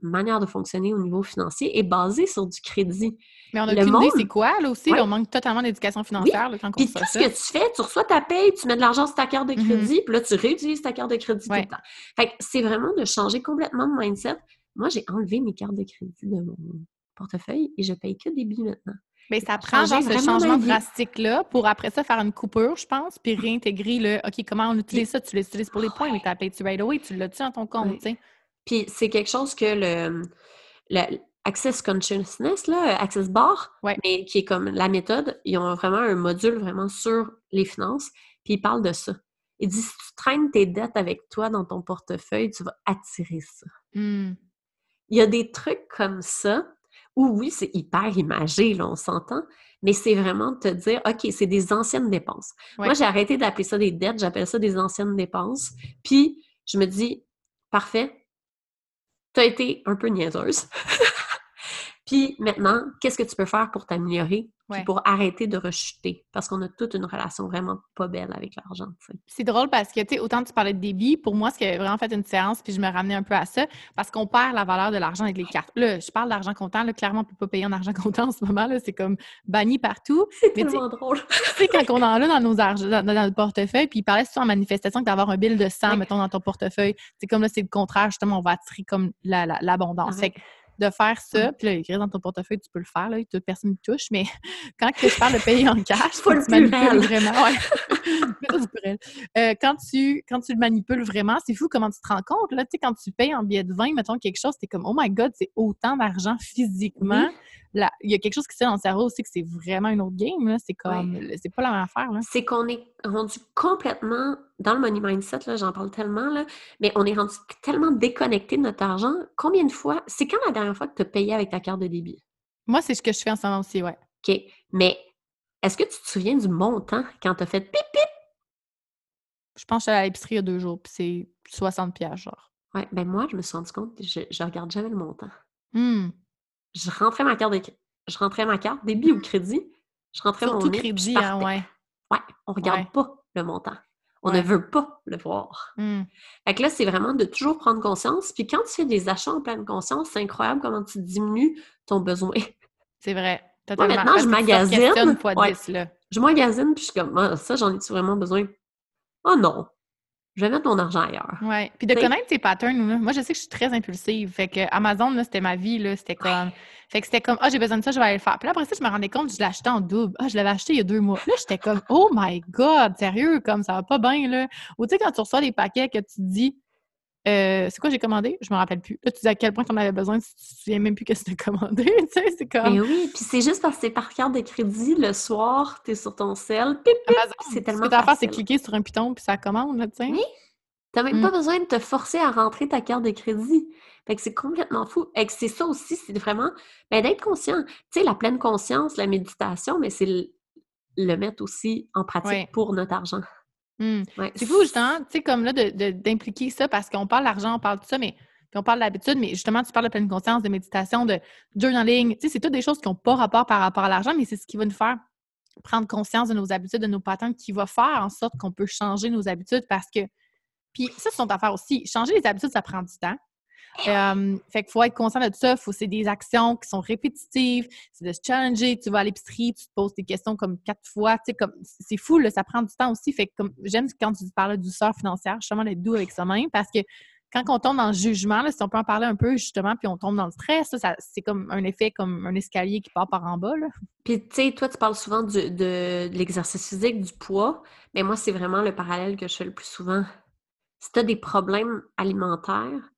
manière de fonctionner au niveau financier est basée sur du crédit. Mais on a aucune idée c'est quoi, là aussi. on manque totalement d'éducation financière quand on puis tout ce que tu fais, tu reçois ta paye, tu mets de l'argent sur ta carte de mm-hmm. crédit, puis là, tu réutilises ta carte de crédit tout le temps. Fait que c'est vraiment de changer complètement de mindset. Moi, j'ai enlevé mes cartes de crédit de mon portefeuille et je paye que des billets maintenant. Mais ça prend genre ce changement drastique-là pour après ça faire une coupure, je pense, puis réintégrer le OK, comment on utilise ça? Tu l'utilises pour les points, mais tu as payé-tu right away, tu l'as-tu dans ton compte, tu sais? Puis c'est quelque chose que le, Access Consciousness, là, Access Bar, mais qui est comme la méthode, ils ont vraiment un module vraiment sur les finances. Puis il parle de ça. Il dit, si tu traînes tes dettes avec toi dans ton portefeuille, tu vas attirer ça. Hmm. Il y a des trucs comme ça où, oui, c'est hyper imagé, là, on s'entend, mais c'est vraiment de te dire, OK, c'est des anciennes dépenses. Ouais. Moi, j'ai arrêté d'appeler ça des dettes, j'appelle ça des anciennes dépenses. Puis, je me dis, parfait, tu as été un peu niaiseuse. Puis maintenant, qu'est-ce que tu peux faire pour t'améliorer? Puis Ouais. pour arrêter de rechuter? Parce qu'on a toute une relation vraiment pas belle avec l'argent. C'est drôle parce que, tu sais, autant tu parlais de débit, pour moi, ce qui a vraiment fait une différence, puis je me ramenais un peu à ça, parce qu'on perd la valeur de l'argent avec les cartes. Là, je parle d'argent comptant, là, clairement, on ne peut pas payer en argent comptant en ce moment, là, c'est comme banni partout. C'est tellement drôle. Tu sais, quand on en a dans nos argent, dans, dans notre portefeuille, puis il parlait souvent en manifestation que d'avoir un bill de 100, Oui. mettons, dans ton portefeuille, c'est comme là, c'est le contraire, justement, on va attirer comme la- la- de faire ça, Mm. puis là, écrire dans ton portefeuille, tu peux le faire, là, toute personne ne touche, mais quand que je parle de payer en cash, Faut quand le tu manipules vraiment, ouais. Euh, quand, tu, quand tu le manipules vraiment, c'est fou comment tu te rends compte, là, tu sais, quand tu payes en billet de vin, mettons quelque chose, t'es comme, oh my god, c'est autant d'argent physiquement. Il y a quelque chose qui se fait dans le cerveau aussi que c'est vraiment une autre game, là, c'est comme, c'est pas la même affaire, là. c'est qu'on est rendu complètement dans le money mindset, là, j'en parle tellement, là, mais on est rendu tellement déconnecté de notre argent. Combien de fois, c'est quand la dernière fois que tu as payé avec ta carte de débit? Moi, c'est ce que je fais en ce moment aussi, ouais. OK. Mais est-ce que tu te souviens du montant quand tu as fait pip pip? Je pense que à l'épicerie il y a deux jours, puis c'est 60 pièces genre. Ouais, ben moi, je me suis rendu compte que je, je regarde jamais le montant. Hmm. Je rentrais ma carte de je rentrais ma carte, débit ou crédit, je rentrais Surtout mon je crédit, hein, ouais. Ouais, on regarde Ouais. pas le montant. On Ouais. ne veut pas le voir. Hmm. Fait que là, c'est vraiment de toujours prendre conscience. Puis quand tu fais des achats en pleine conscience, c'est incroyable comment tu diminues ton besoin. C'est vrai. Maintenant, je magasine. questionnes fois Ouais. 10, là. Je magasine, puis je suis comme, ah, ça, j'en ai-tu vraiment besoin? Oh non, je vais mettre mon argent ailleurs. Ouais. Puis de connaître tes patterns, là. moi, je sais que je suis très impulsive. Fait que Amazon, là, c'était ma vie, là. C'était comme. Fait que c'était comme, ah, j'ai besoin de ça, je vais aller le faire. Puis là, après ça, je me rendais compte, je acheté en double. Ah, je l'avais acheté il y a deux mois. Là, j'étais comme, oh my God, sérieux, comme ça va pas bien, là. Ou tu sais, quand tu reçois des paquets que tu te dis, euh, c'est quoi j'ai commandé? Je me rappelle plus. Là, tu dis à quel point tu en avais besoin, tu te souviens même plus qu'est-ce que tu as commandé. tu sais, c'est comme. Mais oui, puis c'est juste parce que c'est par carte de crédit, le soir, t'es sur ton sel, pip, c'est ce tellement que tu as à faire, c'est cliquer sur un piton puis ça commande, là, tu sais. Oui. T'as même Mm. pas besoin de te forcer à rentrer ta carte de crédit. Fait que c'est complètement fou. Et que c'est ça aussi, c'est vraiment ben, d'être conscient. Tu sais, la pleine conscience, la méditation, mais c'est le, le mettre aussi en pratique pour notre argent. Hmm. Ouais. C'est fou, justement, tu sais, comme là, de- de- d'impliquer ça parce qu'on parle d'argent, on parle de ça, mais puis on parle d'habitude, mais justement, tu parles de pleine conscience, de méditation, de journaling. Tu sais, c'est toutes des choses qui n'ont pas rapport par rapport à l'argent, mais c'est ce qui va nous faire prendre conscience de nos habitudes, de nos patterns, qui va faire en sorte qu'on peut changer nos habitudes parce que. Puis ça, c'est son affaire aussi. Changer les habitudes, ça prend du temps. Euh, fait qu'il faut être conscient de ça. Faut, c'est des actions qui sont répétitives. C'est de se challenger. Tu vas à l'épicerie, tu te poses des questions comme quatre fois. Tu sais, comme, c'est fou, là, ça prend du temps aussi. Fait que j'aime quand tu parles de douceur financière, justement, d'être doux avec soi-même parce que quand on tombe dans le jugement, là, si on peut en parler un peu, justement, puis on tombe dans le stress, ça, c'est comme un effet comme un escalier qui part par en bas, là. Puis, tu sais, toi, tu parles souvent du- de, de l'exercice physique, du poids, mais moi, c'est vraiment le parallèle que je fais le plus souvent. Si tu as des problèmes alimentaires,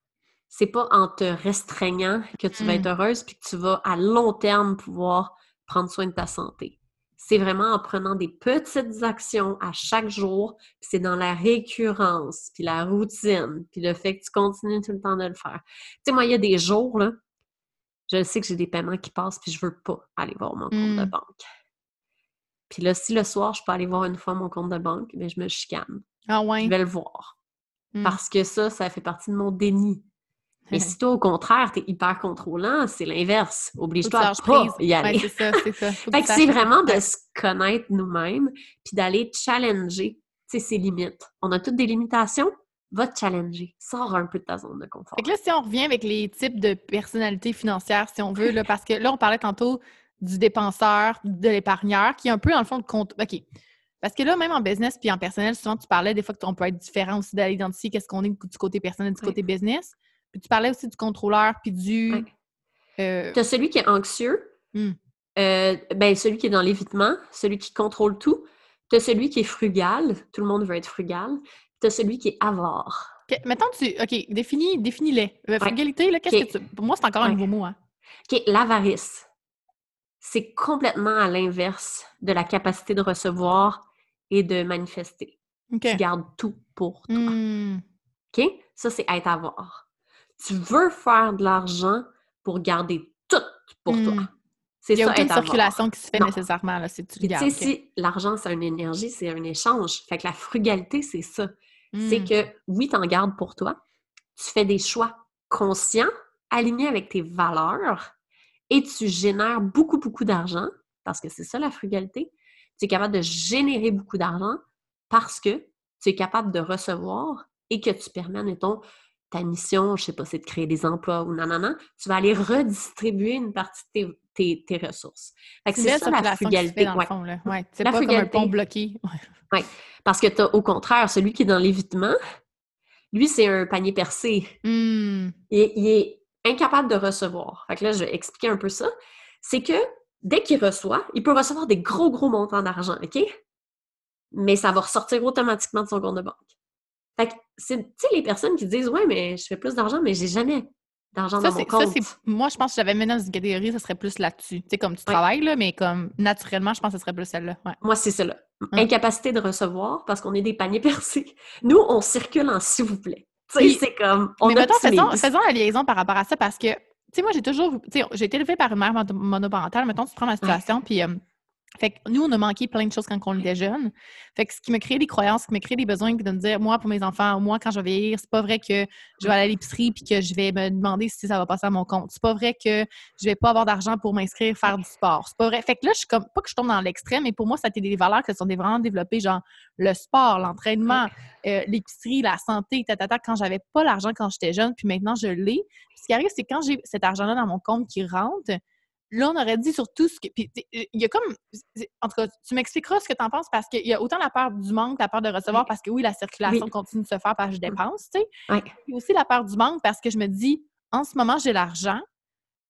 c'est pas en te restreignant que tu vas Mm. être heureuse puis que tu vas à long terme pouvoir prendre soin de ta santé. C'est vraiment en prenant des petites actions à chaque jour, puis c'est dans la récurrence, puis la routine, puis le fait que tu continues tout le temps de le faire. Tu sais, moi, il y a des jours, là, je sais que j'ai des paiements qui passent, puis je veux pas aller voir mon compte de Mm. banque. Puis là, si le soir, je peux aller voir une fois mon compte de banque, bien, je me chicane. Ah Je vais le voir. Mm. Parce que ça, ça fait partie de mon déni. Mais si toi, au contraire, t'es hyper contrôlant, c'est l'inverse. Oblige-toi à pas y Ouais, aller. c'est ça, c'est ça. Fait que c'est vraiment de se connaître nous-mêmes, puis d'aller challenger, ses limites. On a toutes des limitations, va te challenger. Sors un peu de ta zone de confort. Fait que là, si on revient avec les types de personnalités financières, si on veut, là, parce que là, on parlait tantôt du dépenseur, de l'épargneur, qui est un peu dans le fond de compte. OK. Parce que là, même en business puis en personnel, souvent, tu parlais des fois qu'on peut être différent aussi d'aller identifier qu'est-ce qu'on est du côté personnel, du côté business. Puis tu parlais aussi du contrôleur puis du. Ouais. euh, Tu as celui qui est anxieux, Hmm. euh, ben, celui qui est dans l'évitement, celui qui contrôle tout. Tu as celui qui est frugal, tout le monde veut être frugal. Tu as celui qui est avare. Mettons, tu. OK, définis, définis-les. Euh, frugalité, là, qu'est-ce que tu. Pour moi, c'est encore un Ouais. nouveau mot, hein. OK, l'avarice. C'est complètement à l'inverse de la capacité de recevoir et de manifester. Tu gardes tout pour toi. Hmm. OK? Ça, c'est être avoir. Tu veux faire de l'argent pour garder tout pour toi. Hmm. C'est Il n'y a ça, aucune circulation qui se fait Non. nécessairement, là, c'est tu gardes. si l'argent, c'est une énergie, c'est un échange. Fait que la frugalité, c'est ça. C'est Hmm. que, oui, tu en gardes pour toi. Tu fais des choix conscients, alignés avec tes valeurs, et tu génères beaucoup, beaucoup d'argent, parce que c'est ça la frugalité. Tu es capable de générer beaucoup d'argent parce que tu es capable de recevoir et que tu permets, mettons, ta mission, je sais pas, c'est de créer des emplois ou nanana, tu vas aller redistribuer une partie de tes, tes- tes ressources. C'est ça la frugalité. fait ouais. le fond, là. Ouais. C'est comme un frugalité. pont bloqué. Ouais. Parce que t'as, au contraire, celui qui est dans l'évitement, lui, c'est un panier percé. Hmm. Il est, il est incapable de recevoir. Fait que là, je vais expliquer un peu ça. C'est que dès qu'il reçoit, il peut recevoir des gros, gros montants d'argent, OK? Mais ça va ressortir automatiquement de son compte de banque. Fait que, c'est, tu sais, les personnes qui disent, ouais, mais je fais plus d'argent, mais j'ai jamais d'argent Ça, dans mon ça, compte. c'est, moi, je pense que si j'avais mené dans une catégorie, ça serait plus là-dessus. Tu sais, comme tu Ouais. travailles, là, mais comme naturellement, je pense que ce serait plus celle-là. Ouais. Moi, c'est cela. Hum. Incapacité de recevoir parce qu'on est des paniers percés. Nous, on circule en s'il vous plaît. Tu sais, c'est comme, on mais mettons, faisons, faisons la liaison par rapport à ça parce que, tu sais, moi, j'ai toujours, tu sais, j'ai été élevée par une mère mono- monoparentale. Mettons, tu prends ma situation, puis, euh, fait que nous, on a manqué plein de choses quand on était jeunes. Fait que ce qui me crée des croyances, ce qui me crée des besoins, de me dire, moi, pour mes enfants, moi, quand je vais vieillir, c'est pas vrai que je vais aller à l'épicerie puis que je vais me demander si ça va passer à mon compte. C'est pas vrai que je vais pas avoir d'argent pour m'inscrire, faire du sport. C'est pas vrai. Fait que là, je suis comme, pas que je tombe dans l'extrême, mais pour moi, ça a été des valeurs qui se sont des- vraiment développées, genre le sport, l'entraînement, euh, l'épicerie, la santé, tatata, quand j'avais pas l'argent quand j'étais jeune, puis maintenant je l'ai. Ce qui arrive, c'est quand j'ai cet argent-là dans mon compte qui rentre, là, on aurait dit sur tout ce que. Puis il y a comme. En tout cas, tu m'expliqueras ce que tu en penses parce qu'il y a autant la peur du manque, la peur de recevoir, Oui. parce que oui, la circulation Oui. continue de se faire parce que je dépense, tu sais. Ouais. Puis aussi la peur du manque parce que je me dis, en ce moment, j'ai l'argent,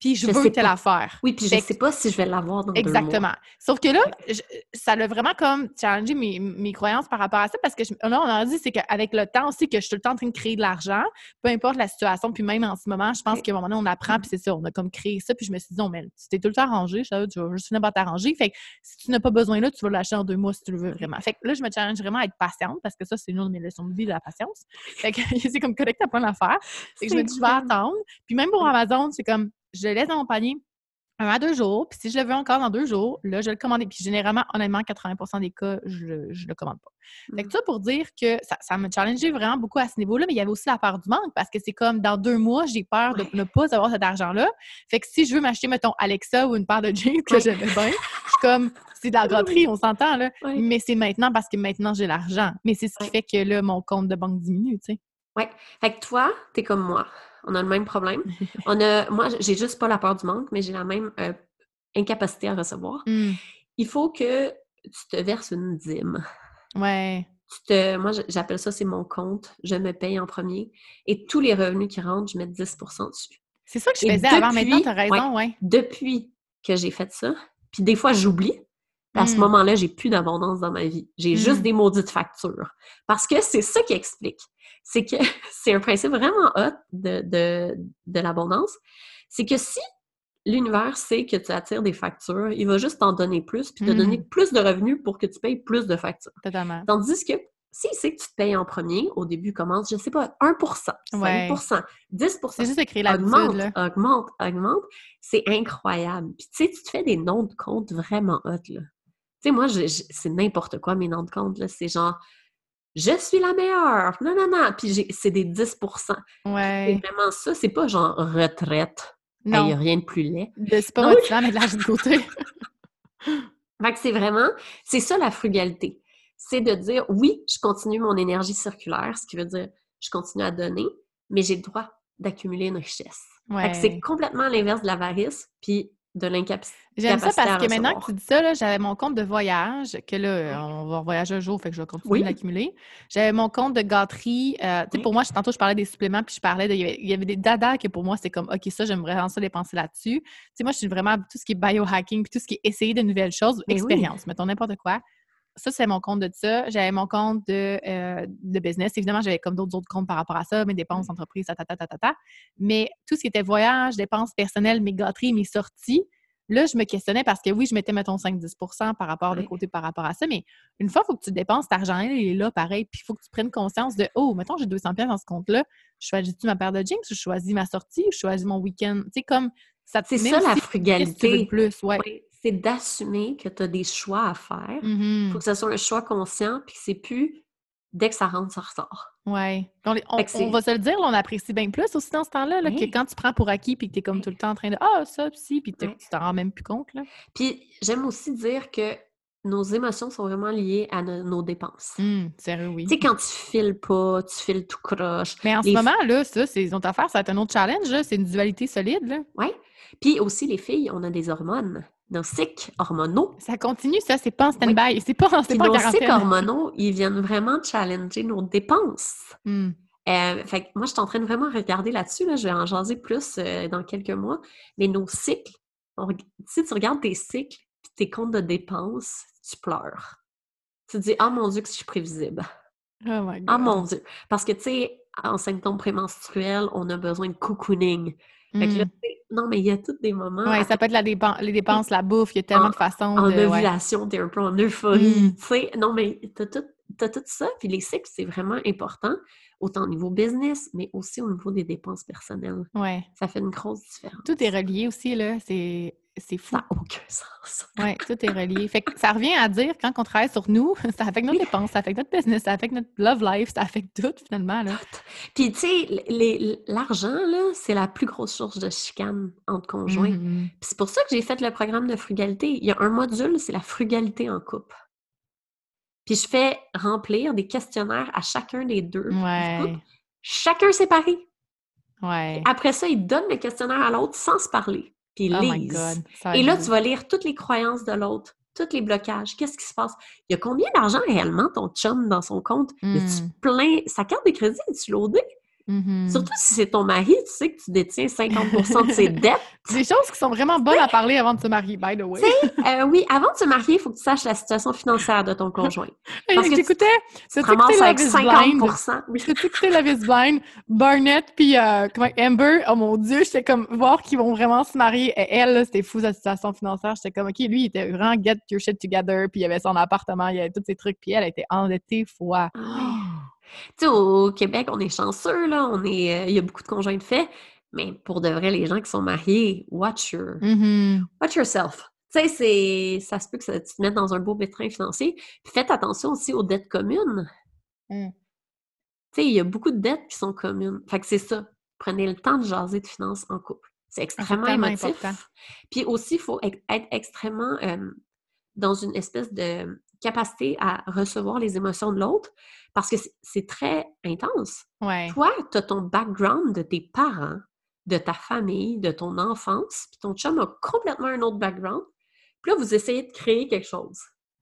puis je, Je veux telle pas. affaire. Oui, puis je sais pas si je vais l'avoir dans deux mois. Exactement. Sauf que là, je- ça l'a vraiment comme challengé mes, mes croyances par rapport à ça parce que je- là, on aurait dit, c'est qu'avec le temps aussi, que je suis tout le temps en train de créer de l'argent, peu importe la situation, puis même en ce moment, je pense qu'à un moment donné, on apprend, puis c'est ça, on a comme créé ça, puis je me suis dit, non, mais tu t'es tout le temps arrangé, je savais, tu vas juste finir par t'arranger. Fait que si tu n'as pas besoin là, tu vas l'acheter en deux mois si tu le veux vraiment. Fait que là, je me challenge vraiment à être patiente parce que ça, c'est une de mes leçons de vie, la patience. Fait que c'est comme connecté à plein d'affaires. Fait que je me dis, je vais attendre. Puis même pour Amazon, c'est comme, je le laisse dans mon panier un à deux jours. Puis si je le veux encore dans deux jours, là, je le commander. Puis généralement, honnêtement, 80% des cas, je je le commande pas. Fait que Mm. ça pour dire que ça, ça me challengeait vraiment beaucoup à ce niveau-là, mais il y avait aussi la peur du manque parce que c'est comme dans deux mois, j'ai peur de ne pas avoir cet argent-là. Fait que si je veux m'acheter, mettons, Alexa ou une paire de jeans que Ouais. j'aimais bien, je suis comme, c'est de la gâterie, on s'entend, là. Ouais. Mais c'est maintenant parce que maintenant, j'ai l'argent. Mais c'est ce qui fait que là, mon compte de banque diminue, tu sais. Fait que toi, t'es comme moi. On a le même problème. On a, moi, j'ai juste pas la peur du manque, mais j'ai la même euh, incapacité à recevoir. Hmm. Il faut que tu te verses une dîme. Ouais. Tu te, moi, j'appelle ça, c'est mon compte. Je me paye en premier. Et tous les revenus qui rentrent, je mets 10% dessus. C'est ça que je Et faisais avant. Maintenant, t'as raison, ouais. Depuis que j'ai fait ça, puis des fois, j'oublie. À ce Mm. moment-là, j'ai plus d'abondance dans ma vie. J'ai juste Mm. des maudites factures. Parce que c'est ça qui explique. C'est que c'est un principe vraiment hot de, de, de l'abondance. C'est que si l'univers sait que tu attires des factures, il va juste t'en donner plus, puis te Mm. donner plus de revenus pour que tu payes plus de factures. Totalement. Tandis que s'il sait que tu te payes en premier, au début, commence, je sais pas, 1% 5 Ouais. 10% C'est juste de créer l'habitude, augmente, là. augmente, augmente. C'est incroyable. Puis tu sais, tu te fais des noms de compte vraiment hot, là. Tu sais, moi, je- je- c'est n'importe quoi, mes noms de compte, là. C'est genre, je suis la meilleure. Non, non, non. Puis j'ai- c'est des 10% C'est Ouais. vraiment ça. C'est pas genre retraite. Il n'y a rien de plus laid. De- C'est pas motivant, mais de l'argent de côté. Fait que c'est vraiment, c'est ça la frugalité. C'est de dire, oui, je continue mon énergie circulaire, ce qui veut dire, je continue à donner, mais j'ai le droit d'accumuler une richesse. Fait que c'est complètement l'inverse de l'avarice, puis de l'incapacité. J'aime ça parce que maintenant que tu dis ça, j'avais mon compte de voyage, que là, on va voyager un jour, fait que je vais continuer Oui. de l'accumuler. J'avais mon compte de gâterie. euh, tu sais, Oui. pour moi, je- tantôt, je parlais des suppléments, puis je parlais de. Il y avait, il y avait des dadas que pour moi, c'est comme, OK, ça, j'aimerais vraiment ça dépenser là-dessus. Tu sais, moi, je suis vraiment tout ce qui est biohacking, puis tout ce qui est essayer de nouvelles choses, Mais oui. expérience, mettons n'importe quoi. Ça, c'est mon compte de ça. J'avais mon compte de, euh, de business. Évidemment, j'avais comme d'autres autres comptes par rapport à ça, mes dépenses, entreprises, ta, ta, ta, ta, ta, ta. Mais tout ce qui était voyage, dépenses personnelles, mes gâteries, mes sorties, là, je me questionnais parce que oui, je mettais, mettons, 5-10 par rapport de côté par rapport à ça, mais une fois, il faut que tu dépenses, cet argent-là, il est là, pareil, puis il faut que tu prennes conscience de, oh, mettons, j'ai 200 pièces dans ce compte-là, je choisis-tu ma paire de jeans, je choisis ma sortie, je choisis mon week-end, tu sais, comme, ça te C'est ça la aussi, frugalité. plus, ouais. Oui, c'est d'assumer que tu as des choix à faire. Il Mhm. faut que ce soit un choix conscient, puis que c'est plus dès que ça rentre, ça ressort. Ouais. On, va se le dire, là, on apprécie bien plus aussi dans ce temps-là, là, que Oui. quand tu prends pour acquis puis que tu es comme Oui. tout le temps en train de Ah, ça, ci, puis Oui. tu t'en rends même plus compte. Là. Puis j'aime aussi dire que nos émotions sont vraiment liées à no- nos dépenses. Hum, sérieux, oui. Tu sais, quand tu files pas, tu files tout croche. Mais en ce moment, là, ça, c'est une autre affaire, ça va être un autre challenge. C'est une dualité solide, là. Ouais. Puis aussi, les filles, on a des hormones, nos cycles hormonaux. Ça continue, ça, c'est pas en stand-by. C'est pas, c'est pas nos cycles hormonaux, ils viennent vraiment challenger nos dépenses. Hum. Euh, fait que moi, je suis en train de vraiment regarder là-dessus. Là, je vais en jaser plus euh, dans quelques mois. Mais nos cycles, on si tu regardes tes cycles puis tes comptes de dépenses, tu pleures. Tu te dis, ah mon Dieu, que je suis prévisible. Oh my God. Ah mon Dieu. Parce que, tu sais, en symptômes prémenstruels, on a besoin de cocooning. Fait que là, sais, non, mais il y a tous des moments. Ouais, à ça peut être la dépen- les dépenses, la bouffe, il y a tellement En- de façons en de. ouais. ovulation, t'es un peu en euphorie, Mm. tu sais. Non, mais t'as tout, tout ça, puis les cycles, c'est vraiment important, autant au niveau business, mais aussi au niveau des dépenses personnelles. Ouais. Ça fait une grosse différence. Tout est relié aussi, là. C'est, c'est fou. Ça n'a aucun sens. Oui, tout est relié. Fait que ça revient à dire, quand on travaille sur nous, ça affecte nos dépenses, ça affecte notre business, ça affecte notre love life, ça affecte tout, finalement. Là. Puis, tu sais, l'argent, c'est la plus grosse source de chicane entre conjoints. Mhm. Puis c'est pour ça que j'ai fait le programme de frugalité. Il y a un module, c'est la frugalité en couple. Puis je fais remplir des questionnaires à chacun des deux du Ouais, couple, chacun séparé. ouais. Après ça, ils donnent le questionnaire à l'autre sans se parler. Puis Oh my. God. Et là, tu vas lire toutes les croyances de l'autre, tous les blocages. Qu'est-ce qui se passe? Il y a combien d'argent réellement ton chum dans son compte? Mm. plein? Sa carte de crédit, est-tu Mhm. Surtout si c'est ton mari, tu sais que tu détiens 50 de ses dettes. Des choses qui sont vraiment bonnes à parler avant de se marier, by the way. Euh, oui, avant de se marier, il faut que tu saches la situation financière de ton conjoint. Parce que tu- ramasses Love avec is 50 Blind? Oui. T'as-tu écouté Love is Blind? Barnett puis euh, Amber, oh mon Dieu, j'étais comme, voir qu'ils vont vraiment se marier. Et elle, c'était fou sa situation financière. J'étais comme, OK, lui, il était vraiment get your shit together, puis il avait son appartement, il avait tous ses trucs, puis elle était endettée fois. Ah. Tu sais, au Québec, on est chanceux, là. On est, euh, il y a beaucoup de conjoints de fait. Mais pour de vrai, les gens qui sont mariés, watch, your, Mhm. watch yourself. Tu sais, c'est, ça se peut que ça, tu te mettes dans un beau pétrin financier. Puis faites attention aussi aux dettes communes. Mm. Tu sais, il y a beaucoup de dettes qui sont communes. Fait que c'est ça. Prenez le temps de jaser de finances en couple. C'est extrêmement émotif. important. Puis aussi, il faut ex- être extrêmement euh, dans une espèce de capacité à recevoir les émotions de l'autre parce que c'est- très intense. Ouais. Toi, tu as ton background de tes parents, de ta famille, de ton enfance, puis ton chum a complètement un autre background. Puis là, vous essayez de créer quelque chose.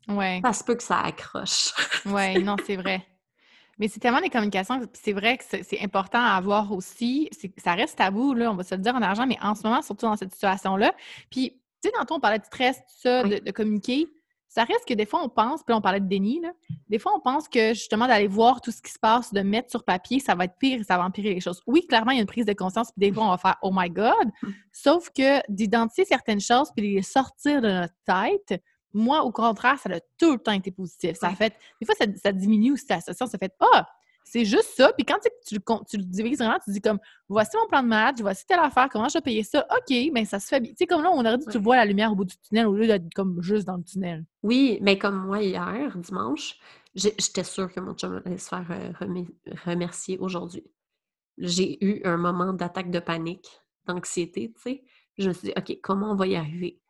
Ouais. Ça se peut que ça accroche. Ouais, non, c'est vrai. Mais c'est tellement des communications, puis c'est vrai que c'est important à avoir aussi. Ça reste tabou, là, on va se le dire en argent, mais en ce moment, surtout dans cette situation-là. Puis, tu sais, tantôt, on parlait de stress, tout ça, Oui. de, de communiquer. Ça reste que des fois, on pense, puis là, on parlait de déni, là. Des fois, on pense que justement, d'aller voir tout ce qui se passe, de mettre sur papier, ça va être pire et ça va empirer les choses. Oui, clairement, il y a une prise de conscience, puis des fois, on va faire Oh my God! Sauf que d'identifier certaines choses, puis de les sortir de notre tête, moi, au contraire, ça a tout le temps été positif. Ça a fait. Des fois, ça, ça diminue aussi ta situation. Ça fait Ah, c'est juste ça. Puis quand tu, tu, le divises vraiment, tu dis comme voici mon plan de match, voici telle affaire, comment je vais payer ça? OK, mais ça se fait bien. Tu sais, comme là, on aurait dit tu vois la lumière au bout du tunnel au lieu d'être comme juste dans le tunnel. Oui, mais comme moi hier, dimanche, j'étais sûre que mon chum allait se faire euh, remer- remercier aujourd'hui. J'ai eu un moment d'attaque de panique, d'anxiété, tu sais. Je me suis dit, OK, comment on va y arriver?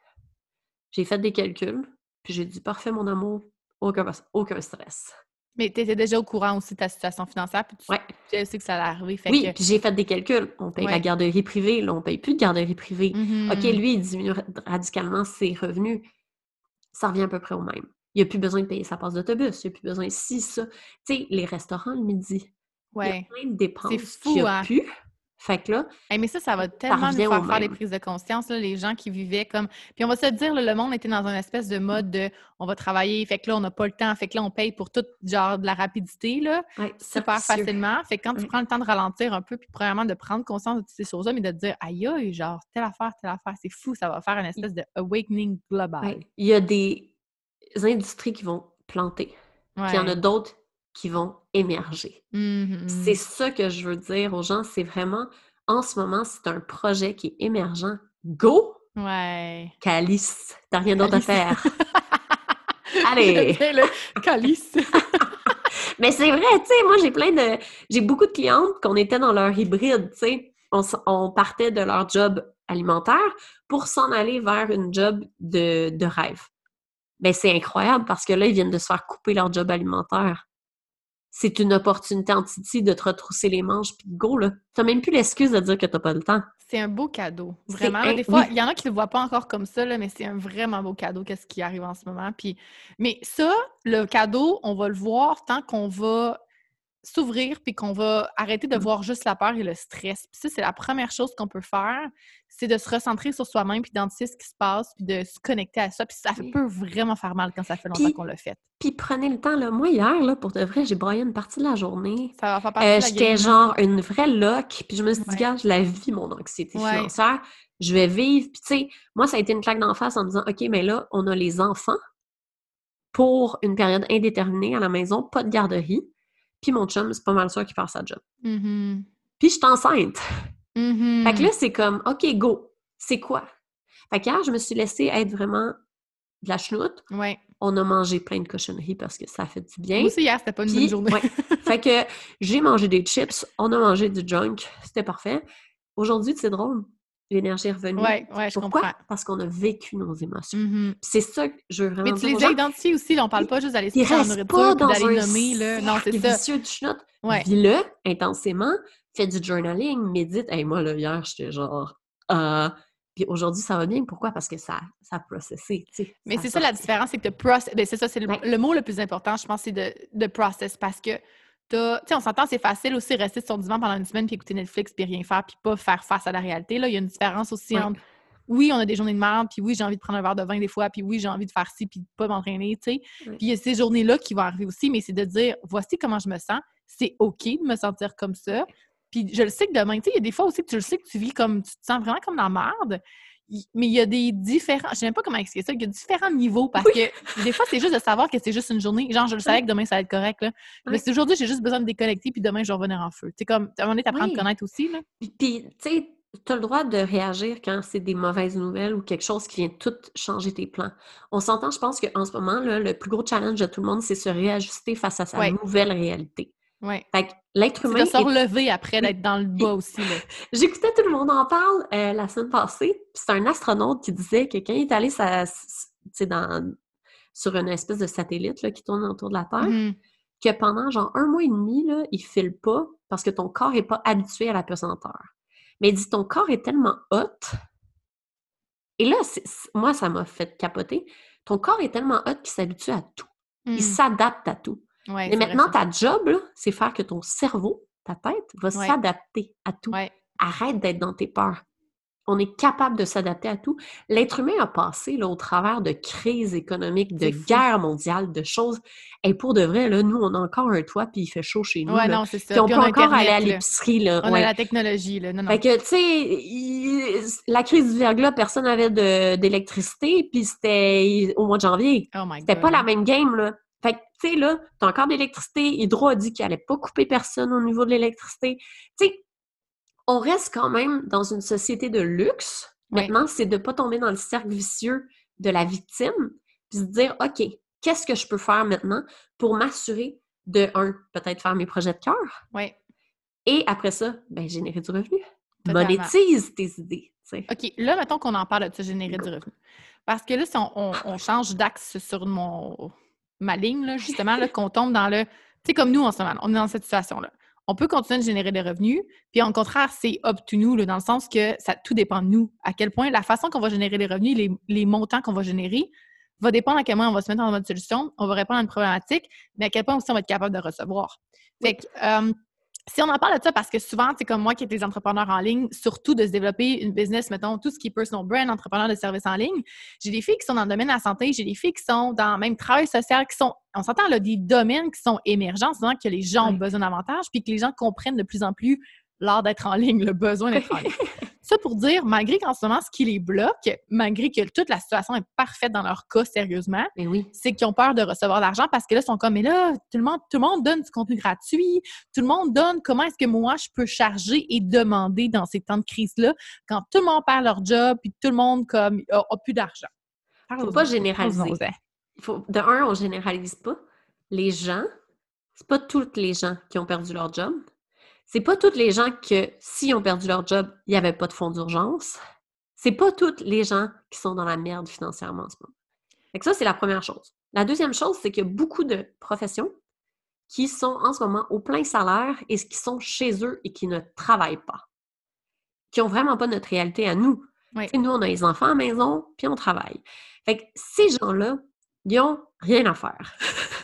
J'ai fait des calculs, puis j'ai dit, parfait, mon amour, aucun, aucun stress. Mais tu étais déjà au courant aussi de ta situation financière, puis tu, Ouais. sais que ça allait arriver. Fait Oui, que- puis j'ai fait des calculs. On paye la Ouais. garderie privée, là, on paye plus de garderie privée. Mhm. OK, lui, il diminue ra- radicalement ses revenus. Ça revient à peu près au même. Il n'a plus besoin de payer sa passe d'autobus. Il n'a plus besoin de ci, ça. Tu sais, les restaurants le midi. Il y a Ouais. plein de dépenses fou, qu'il a hein? Fait que là, mais ça, ça va tellement nous faire faire des prises de conscience, là, les gens qui vivaient comme. Puis on va se dire, là, le monde était dans une espèce de mode de on va travailler, fait que là, on n'a pas le temps, fait que là, on paye pour tout, genre, de la rapidité, là, ouais, super facilement. Fait que quand tu Ouais. prends le temps de ralentir un peu, puis premièrement, de prendre conscience de toutes ces choses-là, mais de te dire, aïe, aïe, genre, telle affaire, telle affaire, c'est fou, ça va faire une espèce de awakening global. Ouais. Il y a des industries qui vont planter, puis il y en a d'autres qui vont émerger. Mhm, C'est ça que je veux dire aux gens, c'est vraiment, en ce moment, c'est un projet qui est émergent. Go! Ouais. Calice! T'as rien d'autre à faire. Allez! Le calice. Mais c'est vrai, tu sais, moi, j'ai plein de... J'ai beaucoup de clientes qu'on était dans leur hybride, tu sais. On, on partait de leur job alimentaire pour s'en aller vers une job de, de rêve. Mais c'est incroyable parce que là, ils viennent de se faire couper leur job alimentaire. C'est une opportunité en titi de te retrousser les manches puis go, là. T'as même plus l'excuse de dire que t'as pas le temps. C'est un beau cadeau. Vraiment. un- des fois, oui. il y en a qui ne le voient pas encore comme ça, là, mais c'est un vraiment beau cadeau, qu'est-ce qui arrive en ce moment. Puis... Mais ça, le cadeau, on va le voir tant qu'on va s'ouvrir puis qu'on va arrêter de Mm. voir juste la peur et le stress. Puis ça, c'est la première chose qu'on peut faire, c'est de se recentrer sur soi-même puis d'identifier ce qui se passe puis de se connecter à ça. Puis ça peut vraiment faire mal quand ça fait longtemps qu'on l'a fait. Puis prenez le temps, là. Moi, hier, là, pour de vrai, j'ai broyé une partie de la journée. Ça va faire partie Euh, de la J'étais game. genre une vraie loque, puis je me suis dit, Ouais. gars, je la vis, mon anxiété Ouais. financière. Je vais vivre. Puis, tu sais, moi, ça a été une claque d'en face en me disant, OK, mais là, on a les enfants pour une période indéterminée à la maison, pas de garderie. Puis mon chum, c'est pas mal sûr qu'il perd sa job. Mhm. Puis je suis enceinte. Mhm. Fait que là, c'est comme, OK, go. C'est quoi? Fait que hier, je me suis laissée être vraiment de la chenoute. Ouais. On a mangé plein de cochonneries parce que ça fait du bien. Moi aussi, hier, c'était pas une bonne Puis, journée. ouais. fait que j'ai mangé des chips, on a mangé du junk, c'était parfait. Aujourd'hui, c'est drôle. L'énergie est revenue. Ouais, ouais, je Pourquoi? comprends. Parce qu'on a vécu nos émotions. Mhm. Puis C'est ça que je veux vraiment Mais tu les as identifiés aussi, là, on parle pas juste d'aller se restent nourriture pas dans d'aller nommer, là. Non, c'est ça. vicieux du schnout. Ouais. Vis-le intensément, fais du journaling, médite. Hey, moi, là, hier, j'étais genre... Euh... Puis aujourd'hui, ça va bien. Pourquoi? Parce que ça, ça a processé. Mais c'est ça la différence, c'est que de process. Ben, c'est ça, c'est le, Ouais. le mot le plus important, je pense, c'est de, de process parce que t'as- tu sais, on s'entend, c'est facile aussi rester sur son divan pendant une semaine puis écouter Netflix puis rien faire puis pas faire face à la réalité. Là, il y a une différence aussi Ouais. entre oui, on a des journées de merde, puis oui, j'ai envie de prendre un verre de vin des fois, puis oui, j'ai envie de faire ci puis de pas m'entraîner, tu sais. Puis il y a ces journées-là qui vont arriver aussi, mais c'est de dire voici comment je me sens, c'est OK de me sentir comme ça. Puis je le sais que demain, tu sais, il y a des fois aussi que tu le sais que tu vis comme, tu te sens vraiment comme dans la merde. Mais il y a des différents, je sais même pas comment expliquer ça, il y a différents niveaux parce que des fois, c'est juste de savoir que c'est juste une journée. Genre, je le savais que demain, ça va être correct, là. Mais c'est aujourd'hui, j'ai juste besoin de déconnecter, puis demain, je vais revenir en feu. Tu sais, comme, à un moment donné, t'apprends à te connaître aussi, là. Puis, tu sais, tu as le droit de réagir quand c'est des mauvaises nouvelles ou quelque chose qui vient tout changer tes plans. On s'entend, je pense qu'en ce moment, là, le plus gros challenge de tout le monde, c'est se réajuster face à sa nouvelle réalité. Ouais. Fait que l'être humain de se est relever après, d'être dans le bas aussi. J'écoutais tout le monde en parle euh, la semaine passée. C'est un astronaute qui disait que quand il est allé sa- dans, sur une espèce de satellite là, qui tourne autour de la Terre, Mhm. que pendant genre un mois et demi, là, il file pas parce que ton corps n'est pas habitué à la pesanteur. Mais il dit ton corps est tellement hot. Et là, moi, ça m'a fait capoter. Ton corps est tellement hot qu'il s'habitue à tout. Il s'adapte à tout. Ouais, Mais maintenant, ta job, c'est faire que ton cerveau, ta tête, va s'adapter à tout. Arrête d'être dans tes peurs. On est capable de s'adapter à tout. L'être humain a passé là, au travers de crises économiques, de guerres mondiales, de choses. Et pour de vrai, là, nous, on a encore un toit, puis il fait chaud chez nous. Ouais, là. non, c'est ça. Puis on Puis peut encore aller à l'épicerie. Là. On ouais. a la technologie, là. Non, non. Fait que, tu sais, la crise du verglas, personne n'avait d'électricité, puis c'était au mois de janvier. Oh my C'était pas la même game, là. Fait que, tu sais, là, t'as encore d'électricité. Hydro a dit qu'il allait pas couper personne au niveau de l'électricité. Tu sais, on reste quand même dans une société de luxe. Ouais. Maintenant, c'est de pas tomber dans le cercle vicieux de la victime, puis se dire, OK, qu'est-ce que je peux faire maintenant pour m'assurer de, un, peut-être faire mes projets de cœur, Ouais. et après ça, ben, générer du revenu. Totalement. Monétise tes idées. OK, là, mettons qu'on en parle de générer du revenu. Parce que là, si on, on- on change d'axe sur mon, ma ligne, là, justement, là, qu'on tombe dans le. Tu sais, comme nous en ce moment, on est dans cette situation-là. On peut continuer de générer des revenus, puis au contraire, c'est up to nous, là, dans le sens que ça tout dépend de nous. À quel point la façon qu'on va générer les revenus, les, les montants qu'on va générer, va dépendre à quel moment on va se mettre en mode solution, on va répondre à une problématique, mais à quel point aussi on va être capable de recevoir. Fait que, euh, si on en parle de ça, parce que souvent, c'est comme moi qui est des entrepreneurs en ligne, surtout de se développer une business, mettons, tout ce qui est personal brand, entrepreneur de services en ligne, j'ai des filles qui sont dans le domaine de la santé, j'ai des filles qui sont dans même travail social, qui sont, on s'entend là, des domaines qui sont émergents, c'est que les gens ont besoin d'avantages, puis que les gens comprennent de plus en plus l'art d'être en ligne, le besoin d'être en ligne. Ça pour dire, malgré qu'en ce moment, ce qui les bloque, malgré que toute la situation est parfaite dans leur cas, sérieusement, oui. c'est qu'ils ont peur de recevoir de l'argent parce que là, ils sont comme, mais là, tout le monde, tout le monde donne du contenu gratuit, tout le monde donne comment est-ce que moi, je peux charger et demander dans ces temps de crise-là quand tout le monde perd leur job puis tout le monde, comme, a, plus d'argent? Faut pas généraliser. Faut, de un, on généralise pas. Les gens, c'est pas toutes les gens qui ont perdu leur job c'est pas toutes les gens que, s'ils ont perdu leur job, il n'y avait pas de fonds d'urgence. C'est pas toutes les gens qui sont dans la merde financièrement en ce moment. Fait ça, c'est la première chose. La deuxième chose, c'est qu'il y a beaucoup de professions qui sont en ce moment au plein salaire et qui sont chez eux et qui ne travaillent pas. Qui n'ont vraiment pas notre réalité à nous. Nous, on a les enfants à la maison, puis on travaille. Fait que ces gens-là, ils n'ont rien à faire.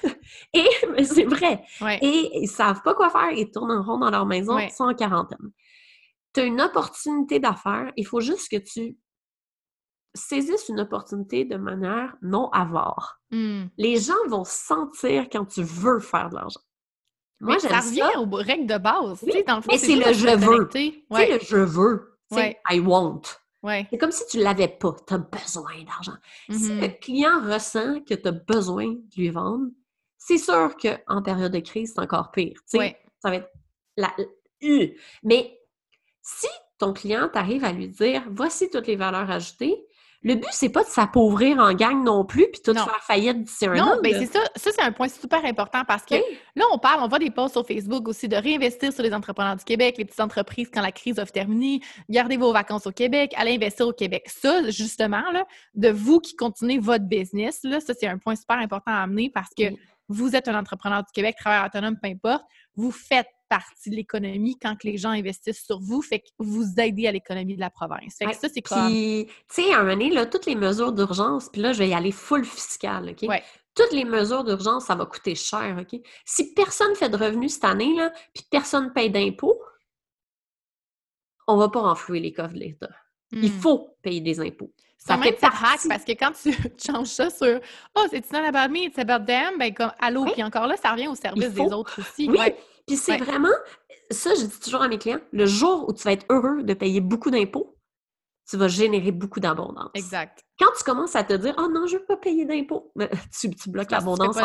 et c'est vrai. Et ils ne savent pas quoi faire, ils tournent en rond dans leur maison, sont en quarantaine. Tu as une opportunité d'affaires, il faut juste que tu saisisses une opportunité de manière non avare. Mmh. Les gens vont sentir quand tu veux faire de l'argent. Moi, j'aime ça. revient aux règles de base. mais c'est le je veux. C'est le je veux. C'est I want. C'est comme si tu ne l'avais pas. Tu as besoin d'argent. Si le mm-hmm. client ressent que tu as besoin de lui vendre, c'est sûr qu'en période de crise, c'est encore pire. Ça va être la. Mais si ton client t'arrive à lui dire voici toutes les valeurs ajoutées, le but, c'est pas de s'appauvrir en gang non plus, puis tout faire faillite d'ici un an. Non, mais c'est ça. Ça, c'est un point super important parce que là, on parle, on voit des posts sur Facebook aussi de réinvestir sur les entrepreneurs du Québec, les petites entreprises quand la crise a terminé, gardez vos vacances au Québec, allez investir au Québec. Ça, justement, là, de vous qui continuez votre business, là, ça, c'est un point super important à amener parce que vous êtes un entrepreneur du Québec, travailleur autonome, peu importe, vous faites partie de l'économie quand les gens investissent sur vous, fait que vous aidez à l'économie de la province. Fait que ça, c'est comme... tu sais, à un moment donné, là, toutes les mesures d'urgence, puis là, je vais y aller full fiscal, OK? Toutes les mesures d'urgence, ça va coûter cher, OK? Si personne fait de revenus cette année, là, puis personne paye d'impôts, on va pas renflouer les coffres de l'État. Il hmm. faut payer des impôts. Ça fait partie... parce que quand tu changes ça sur Oh, c'est not about me, it's about them, ben comme allô, puis encore là, ça revient au service des autres aussi. Oui. Puis c'est vraiment, ça, je dis toujours à mes clients, le jour où tu vas être heureux de payer beaucoup d'impôts, tu vas générer beaucoup d'abondance. Exact. Quand tu commences à te dire, oh non, je ne veux pas payer d'impôts, tu, tu bloques l'abondance.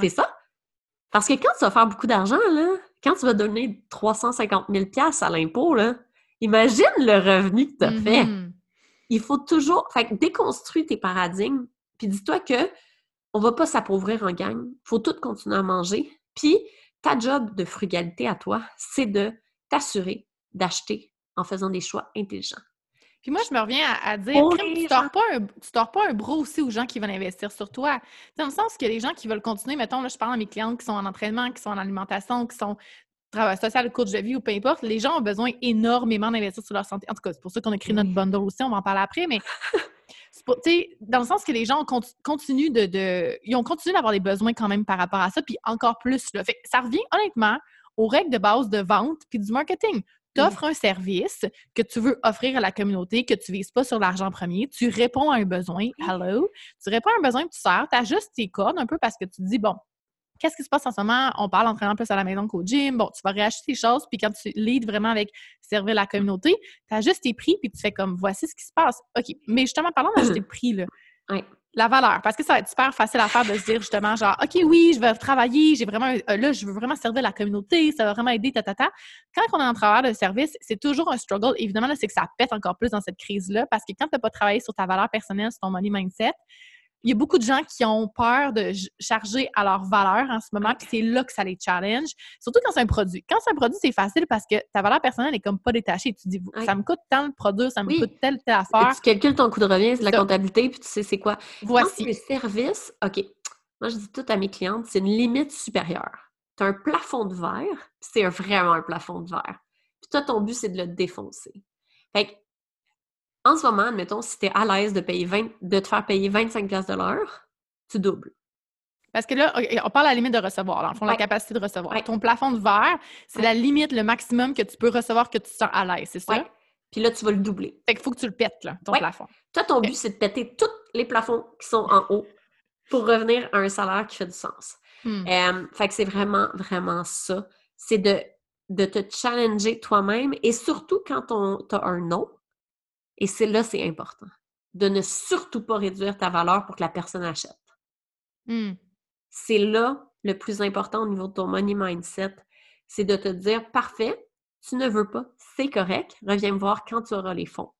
C'est ça. Parce que quand tu vas faire beaucoup d'argent, là, quand tu vas donner 350 000 à l'impôt, là, imagine le revenu que tu as fait. Mm-hmm. Il faut toujours. Fait déconstruire tes paradigmes, puis dis-toi que on va pas s'appauvrir en gang. Il faut tout continuer à manger. Puis ta job de frugalité à toi, c'est de t'assurer d'acheter en faisant des choix intelligents. Puis moi, je me reviens à, dire, tu ne tords, pas un, pas un bras aussi aux gens qui veulent investir sur toi. Dans le sens que les gens qui veulent continuer, mettons, là, je parle à mes clientes qui sont en entraînement, qui sont en alimentation, qui sont travail social, coach de vie ou peu importe, les gens ont besoin énormément d'investir sur leur santé. En tout cas, c'est pour ça qu'on a créé notre bundle aussi, on va en parler après, mais dans le sens que les gens continuent de, Ils ont continué d'avoir des besoins quand même par rapport à ça, puis encore plus. Là. Fait, ça revient honnêtement aux règles de base de vente puis du marketing. Tu offres un service que tu veux offrir à la communauté, que tu ne vises pas sur l'argent premier, tu réponds à un besoin, hello, tu réponds à un besoin, tu sers, tu ajustes tes codes un peu parce que tu te dis, bon, qu'est-ce qui se passe en ce moment? On parle d'entraînement plus à la maison qu'au gym. Bon, tu vas réacheter les choses, puis quand tu leads vraiment avec servir la communauté, tu as juste tes prix, puis tu fais comme voici ce qui se passe. OK. Mais justement, parlons d'acheter le prix, là. La valeur, parce que ça va être super facile à faire de se dire justement, genre, OK, oui, je vais travailler, j'ai vraiment, euh, là, je veux vraiment servir la communauté, ça va vraiment aider, ta, ta, ta. Quand on est en travail de service, c'est toujours un struggle. Évidemment, c'est que ça pète encore plus dans cette crise-là, parce que quand tu n'as pas travaillé sur ta valeur personnelle, sur ton money mindset, il y a beaucoup de gens qui ont peur de charger à leur valeur en ce moment, puis c'est là que ça les challenge. Surtout quand c'est un produit. Quand c'est un produit, c'est facile parce que ta valeur personnelle est comme pas détachée. Tu dis, ça me coûte tant de produit, ça me coûte telle, telle affaire. tu calcules ton coût de revient, c'est de la comptabilité, puis tu sais c'est quoi. Voici. le service, OK. Moi, je dis tout à mes clientes, c'est une limite supérieure. Tu as un plafond de verre, c'est vraiment un plafond de verre. Puis toi, ton but, c'est de le défoncer. Fait que en ce moment, admettons, si tu es à l'aise de, payer 20, de te faire payer 25$ de l'heure, tu doubles. Parce que là, on parle à la limite de recevoir, dans le fond, la capacité de recevoir. Ton plafond de verre, c'est la limite, le maximum que tu peux recevoir que tu sens à l'aise, c'est ça? Puis là, tu vas le doubler. Fait qu'il faut que tu le pètes, là, ton plafond. Toi, ton but, c'est de péter tous les plafonds qui sont en haut pour revenir à un salaire qui fait du sens. Hmm. Euh, fait que c'est vraiment, vraiment ça. C'est de, de te challenger toi-même et surtout quand tu as un non. Et c'est là, c'est important. De ne surtout pas réduire ta valeur pour que la personne achète. Hmm. C'est là le plus important au niveau de ton money mindset. C'est de te dire, parfait, tu ne veux pas, c'est correct, reviens me voir quand tu auras les fonds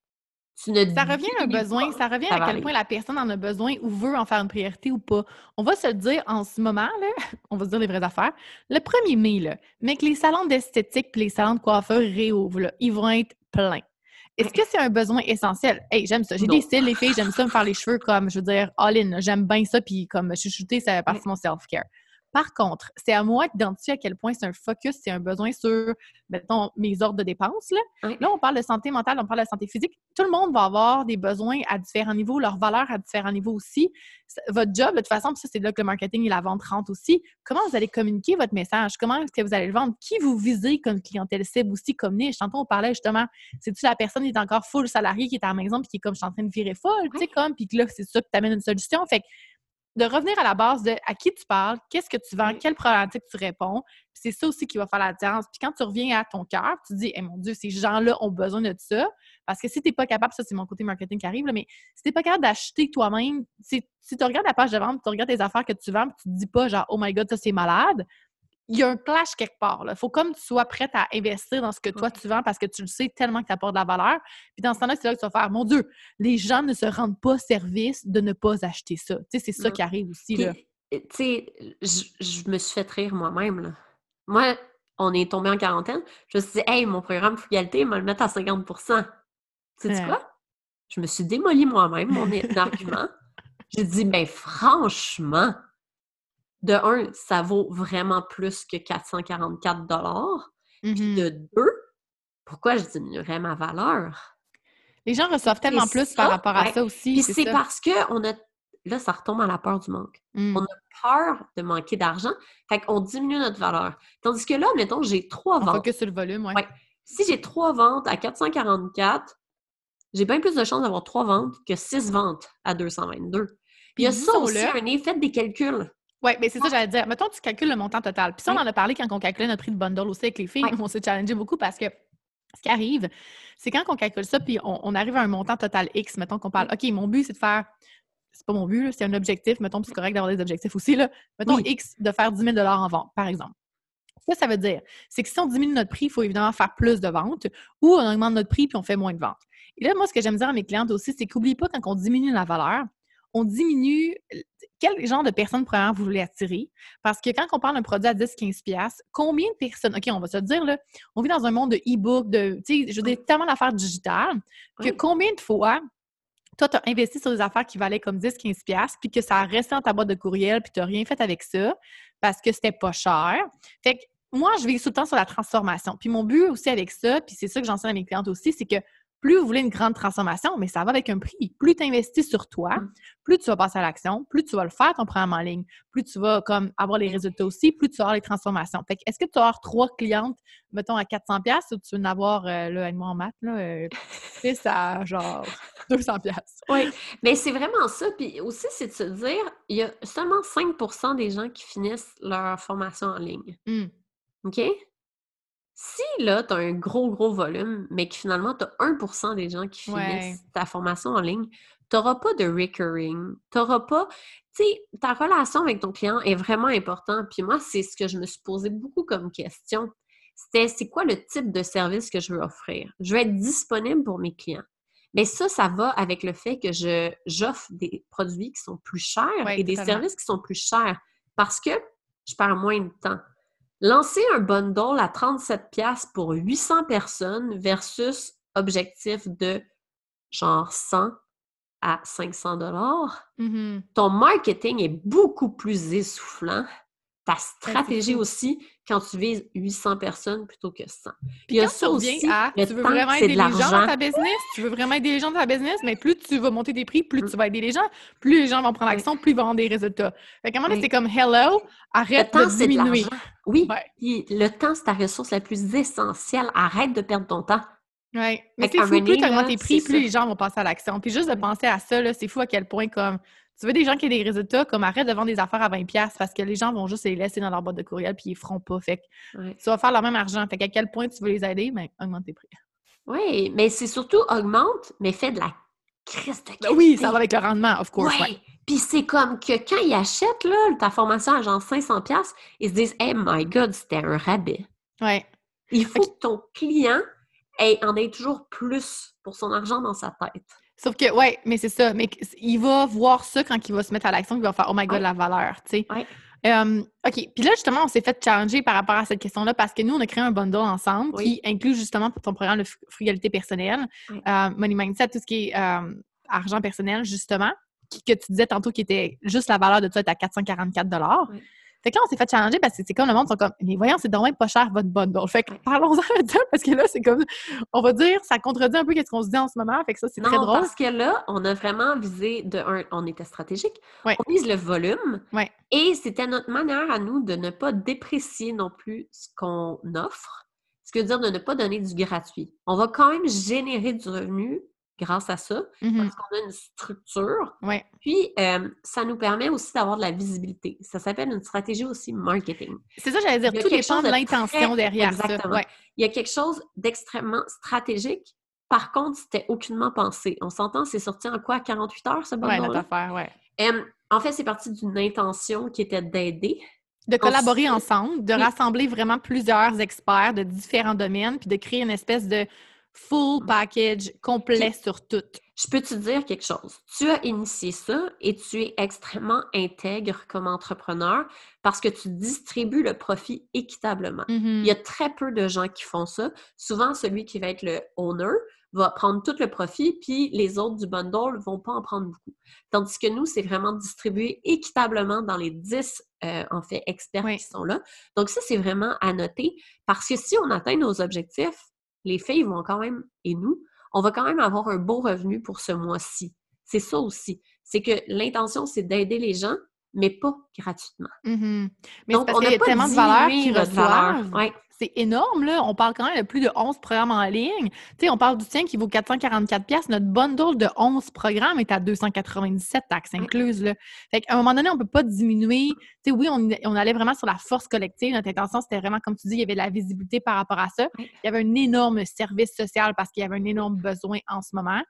ça revient à un besoin, ça revient à quel point la personne en a besoin ou veut en faire une priorité ou pas. On va se le dire en ce moment, là, on va se dire les vraies affaires. Le 1er mai, là, mais que les salons d'esthétique et les salons de coiffeur réouvrent, ils vont être pleins. Est-ce que c'est un besoin essentiel? Hey, j'aime ça. J'ai des styles, les filles, j'aime ça me faire les cheveux comme, je veux dire, all-in. J'aime bien ça, puis comme chuchoter, ça fait partie de mon self-care. Par contre, c'est à moi d'identifier à quel point c'est un focus, c'est un besoin sur, mettons, mes ordres de dépenses. Là. là, on parle de santé mentale, on parle de santé physique. Tout le monde va avoir des besoins à différents niveaux, leurs valeurs à différents niveaux aussi. Votre job, de toute façon, ça, c'est là que le marketing et la vente rentrent aussi. Comment vous allez communiquer votre message? Comment est-ce que vous allez le vendre? Qui vous visez comme clientèle cible aussi, comme niche? Tantôt, on parlait justement, c'est-tu la personne qui est encore full salarié, qui est à la maison, puis qui est comme, je suis en train de virer folle, tu sais, comme, puis que là, c'est ça qui t'amène une solution? Fait que de revenir à la base de à qui tu parles, qu'est-ce que tu vends, quelle problématique tu réponds. c'est ça aussi qui va faire la différence. Puis quand tu reviens à ton cœur, tu te dis, eh mon Dieu, ces gens-là ont besoin de ça. Parce que si tu n'es pas capable, ça c'est mon côté marketing qui arrive, mais si tu n'es pas capable d'acheter toi-même, si, tu regardes la page de vente, tu regardes tes affaires que tu vends, puis tu te dis pas genre, oh my God, ça c'est malade, il y a un clash quelque part. Il faut comme tu sois prête à investir dans ce que toi tu vends parce que tu le sais tellement que tu apportes de la valeur. Puis dans ce temps-là, c'est là que tu vas faire Mon Dieu, les gens ne se rendent pas service de ne pas acheter ça. Tu sais, c'est ça qui arrive aussi. Tu sais, je me suis fait rire moi-même. Moi, on est tombé en quarantaine. Je me suis dit, hey, mon programme frugalité, il va le mettre à 50% Tu sais quoi? Je me suis démoli moi-même mon argument. J'ai dit, ben franchement, de un, ça vaut vraiment plus que 444 dollars. Puis mmh de deux, pourquoi je diminuerais ma valeur? Les gens reçoivent tellement plus par rapport à ça aussi. Puis c'est parce que on a là, ça retombe à la peur du manque. Mmh. On a peur de manquer d'argent, fait qu'on diminue notre valeur. Tandis que là, mettons, j'ai trois ventes. que sur le volume, oui. Ouais. Si j'ai trois ventes à 444, j'ai bien plus de chances d'avoir trois ventes que six ventes à 222. Puis il y a ça aussi, un effet des calculs. Oui, mais c'est ça que j'allais dire. Mettons, tu calcules le montant total. Puis ça, on en a parlé quand on calculait notre prix de bundle aussi avec les filles. On s'est challengé beaucoup parce que ce qui arrive, c'est quand on calcule ça, puis on, arrive à un montant total X, mettons qu'on parle, OK, mon but, c'est de faire, c'est pas mon but, c'est un objectif, mettons, c'est correct d'avoir des objectifs aussi, là. Mettons X de faire 10 000 en vente, par exemple. Que ça veut dire, c'est que si on diminue notre prix, il faut évidemment faire plus de ventes ou on augmente notre prix puis on fait moins de ventes. Et là, moi, ce que j'aime dire à mes clientes aussi, c'est qu'oublie pas quand on diminue la valeur, on diminue quel genre de personnes, premièrement, vous voulez attirer? Parce que quand on parle d'un produit à 10-15$, combien de personnes, OK, on va se dire, là, on vit dans un monde de e-book, de, tu sais, je veux dire, tellement d'affaires digitales, que combien de fois, toi, tu as investi sur des affaires qui valaient comme 10-15$, puis que ça a resté dans ta boîte de courriel, puis tu n'as rien fait avec ça, parce que c'était pas cher? Fait que moi, je vais tout le temps sur la transformation. Puis mon but aussi avec ça, puis c'est ça que j'enseigne à mes clientes aussi, c'est que plus vous voulez une grande transformation, mais ça va avec un prix. Plus tu investis sur toi, mm. plus tu vas passer à l'action, plus tu vas le faire ton programme en ligne, plus tu vas comme avoir les résultats aussi, plus tu vas avoir les transformations. Fait est-ce que tu vas avoir trois clientes, mettons, à 400 pièces ou tu veux en avoir, euh, là, moi en maths, là, euh, à genre 200 pièces Oui, mais c'est vraiment ça. Puis aussi, c'est de se dire, il y a seulement 5% des gens qui finissent leur formation en ligne. Mm. OK? Si là, tu as un gros, gros volume, mais que finalement, tu as 1% des gens qui finissent ta formation en ligne, tu n'auras pas de recurring. Tu n'auras pas. Tu sais, ta relation avec ton client est vraiment importante. Puis moi, c'est ce que je me suis posé beaucoup comme question. C'était c'est quoi le type de service que je veux offrir? Je veux être disponible pour mes clients. Mais ça, ça va avec le fait que je, j'offre des produits qui sont plus chers et des services qui sont plus chers parce que je perds moins de temps. Lancer un bundle à 37$ pour 800 personnes versus objectif de genre 100 à 500 dollars, mm-hmm. ton marketing est beaucoup plus essoufflant ta stratégie aussi quand tu vises 800 personnes plutôt que 100. Puis il y a ça aussi, à, tu veux vraiment aider les gens dans ta business, tu veux vraiment aider les gens dans ta business, mais plus tu vas monter tes prix, plus mm. tu vas aider les gens, plus les gens vont prendre l'action, plus ils vont avoir des résultats. Fait qu'à un moment donné, c'est comme hello, arrête le temps, de diminuer. oui, puis le temps, c'est ta ressource la plus essentielle. Arrête de perdre ton temps. Oui, mais c'est fou, plus tu augmentes tes prix, plus les gens vont passer à l'action. Puis juste de penser à ça, c'est fou à quel point comme tu veux des gens qui aient des résultats, comme arrête de vendre des affaires à 20$ parce que les gens vont juste les laisser dans leur boîte de courriel puis ils feront pas. Fait que tu vas faire le même argent. Fait qu'à quel point tu veux les aider, mais ben, augmente tes prix. Oui, mais c'est surtout augmente, mais fais de la crise de ben Oui, ça va avec le rendement, of course. Oui. Puis c'est comme que quand ils achètent là, ta formation à genre 500$, ils se disent Hey my God, c'était un rabais. Oui. Il faut que ton client en ait toujours plus pour son argent dans sa tête. Sauf que, ouais, mais c'est ça. Mais il va voir ça quand il va se mettre à l'action, il va faire Oh my God, la valeur, tu sais. OK. Puis là, justement, on s'est fait challenger par rapport à cette question-là parce que nous, on a créé un bundle ensemble qui inclut justement ton programme de frugalité personnelle, euh, Money Mindset, tout ce qui est euh, argent personnel, justement, que tu disais tantôt qui était juste la valeur de ça est à 444 fait que là, on s'est fait challenger parce que c'est comme le monde sont comme, mais voyons, c'est dommage pas cher votre bundle. Fait que parlons-en de ça parce que là, c'est comme, on va dire, ça contredit un peu ce qu'on se dit en ce moment. Fait que ça, c'est très drôle. parce que là, on a vraiment visé de un, on était stratégique. On vise le volume. Et c'était notre manière à nous de ne pas déprécier non plus ce qu'on offre. Ce qui veut dire de ne pas donner du gratuit. On va quand même générer du revenu grâce à ça, mmh parce qu'on a une structure. Ouais. Puis, ça nous permet aussi d'avoir de la visibilité. Ça s'appelle une stratégie aussi marketing. C'est ça, j'allais dire, tout dépend de l'intention derrière Exactement. ça. Il y a quelque chose d'extrêmement stratégique. Par contre, c'était aucunement pensé. On s'entend, c'est sorti en quoi? 48 heures, ce Oui, notre affaire, ouais. en fait, c'est parti d'une intention qui était d'aider. De collaborer ensemble, de rassembler vraiment plusieurs experts de différents domaines, puis de créer une espèce de full package complet sur tout. Je peux te dire quelque chose. Tu as initié ça et tu es extrêmement intègre comme entrepreneur parce que tu distribues le profit équitablement. Mm-hmm. Il y a très peu de gens qui font ça. Souvent, celui qui va être le owner va prendre tout le profit, puis les autres du bundle vont pas en prendre beaucoup. Tandis que nous, c'est vraiment distribué équitablement dans les 10, euh, en fait, experts qui sont là. Donc ça, c'est vraiment à noter parce que si on atteint nos objectifs, les filles vont quand même, et nous, on va quand même avoir un beau revenu pour ce mois-ci. C'est ça aussi. C'est que l'intention, c'est d'aider les gens, mais pas gratuitement. Mm-hmm. Mais Donc, on a tellement de valeur qui reçoivent. Ouais c'est énorme, là. On parle quand même de plus de 11 programmes en ligne. Tu sais, on parle du tien qui vaut 444 Notre bundle de 11 programmes est à 297 taxes incluses, là. Fait qu'à un moment donné, on peut pas diminuer. Tu sais, oui, on, allait vraiment sur la force collective. Notre intention, c'était vraiment, comme tu dis, il y avait de la visibilité par rapport à ça. Il y avait un énorme service social parce qu'il y avait un énorme besoin en ce moment.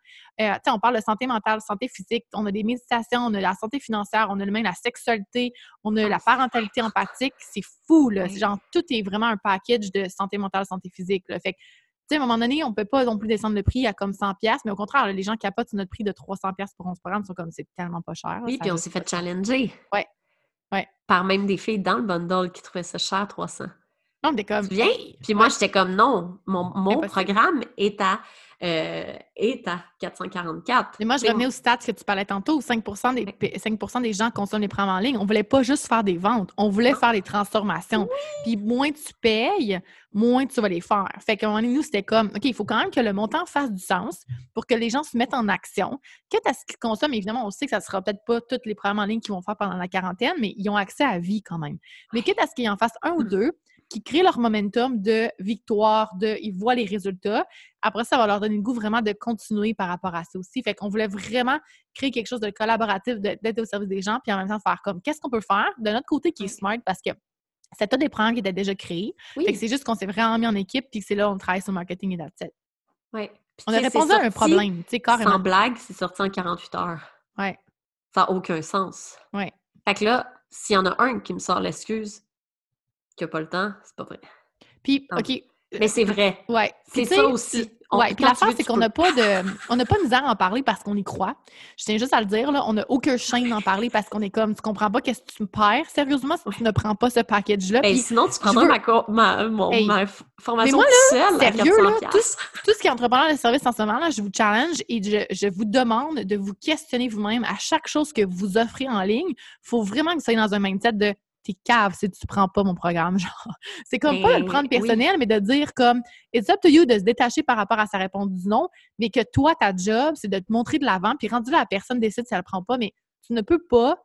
Euh, tu sais, on parle de santé mentale, santé physique. On a des méditations, on a la santé financière, on a même la sexualité, on a la parentalité empathique. C'est fou, là. Genre, tout est vraiment un paquet de santé mentale, santé physique. Fait que, tu sais, à un moment donné, on peut pas non plus descendre le prix à comme 100 pièces, mais au contraire, les gens qui capotent sur notre prix de 300 pièces pour 11 programmes sont comme c'est tellement pas cher. oui, puis on s'est fait challenger. Ouais. Ouais. Par même des filles dans le bundle qui trouvaient ça cher, 300. Non, mais comme. Tu Puis moi, j'étais comme non, mon, mon programme est à euh, est à 444. Mais moi, je revenais au stats que tu parlais tantôt, 5 des, 5 des gens consomment les programmes en ligne. On voulait pas juste faire des ventes, on voulait faire des transformations. Puis moins tu payes, moins tu vas les faire. Fait qu'à un moment donné, nous, c'était comme, OK, il faut quand même que le montant fasse du sens pour que les gens se mettent en action. Quitte à ce qu'ils consomment, évidemment, on sait que ça sera peut-être pas tous les programmes en ligne qu'ils vont faire pendant la quarantaine, mais ils ont accès à vie quand même. Mais quitte à ce qu'ils en fassent un ou mmh. deux, qui créent leur momentum de victoire, de ils voient les résultats. Après ça, va leur donner le goût vraiment de continuer par rapport à ça aussi. Fait qu'on voulait vraiment créer quelque chose de collaboratif, d'être au service des gens, puis en même temps faire comme qu'est-ce qu'on peut faire de notre côté qui est smart? Parce que c'était des programmes qui étaient déjà créés. Fait que c'est juste qu'on s'est vraiment mis en équipe, puis c'est là on travaille sur le marketing et that's Oui. On a répondu à un problème, tu sais, carrément. Sans blague, c'est sorti en 48 heures. Oui. Ça n'a aucun sens. Oui. Fait que là, s'il y en a un qui me sort l'excuse, qui n'a pas le temps, c'est pas vrai. Puis, OK. Mais c'est vrai. Ouais. C'est ça aussi. Oui, puis l'affaire, c'est qu'on n'a pas de on n'a pas de misère à en parler parce qu'on y croit. Je tiens juste à le dire, là, on n'a aucun chaîne d'en parler parce qu'on est comme tu comprends pas qu'est-ce que tu me perds sérieusement si tu ne prends pas ce package-là. Ben, sinon, tu prendras ma, ma, formation moi, là, seule sérieux, là, tout, tout, ce qui est entrepreneur de service en ce moment, là, je vous challenge et je, je vous demande de vous questionner vous-même à chaque chose que vous offrez en ligne. Il faut vraiment que vous soyez dans un mindset de t'es cave si tu prends pas mon programme. Genre, c'est comme pas de le Ben, prendre oui. personnel, mais de dire comme it's up to you de se détacher par rapport à sa réponse du non, mais que toi, ta job, c'est de te montrer de l'avant, puis rendu là, la personne décide si elle le prend pas, mais tu ne peux pas,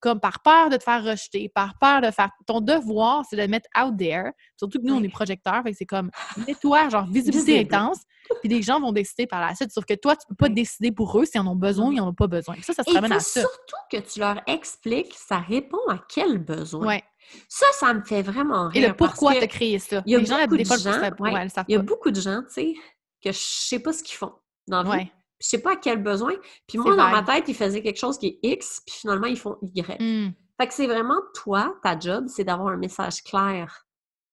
comme par peur de te faire rejeter, par peur de faire. Ton devoir, c'est de le mettre out there. Surtout que nous, on est projecteurs, fait que c'est comme mets-toi, genre visibilité intense, puis les gens vont décider par la suite. Sauf que toi, tu peux pas décider pour eux s'ils en ont besoin ou ils en ont pas besoin. Puis ça, ça se Et ramène faut à ça. surtout que tu leur expliques ça répond à quel besoin. Ouais. Ça, ça me fait vraiment Et rire. le pourquoi as créé ça? il y a les beaucoup de gens, ouais, ouais, Il y a beaucoup de gens, tu sais, que je sais pas ce qu'ils font dans la vie. Je sais pas à quel besoin. Puis moi, dans ma tête, ils faisaient quelque chose qui est X, puis finalement, ils font Y. Hmm. Fait que c'est vraiment toi, ta job, c'est d'avoir un message clair.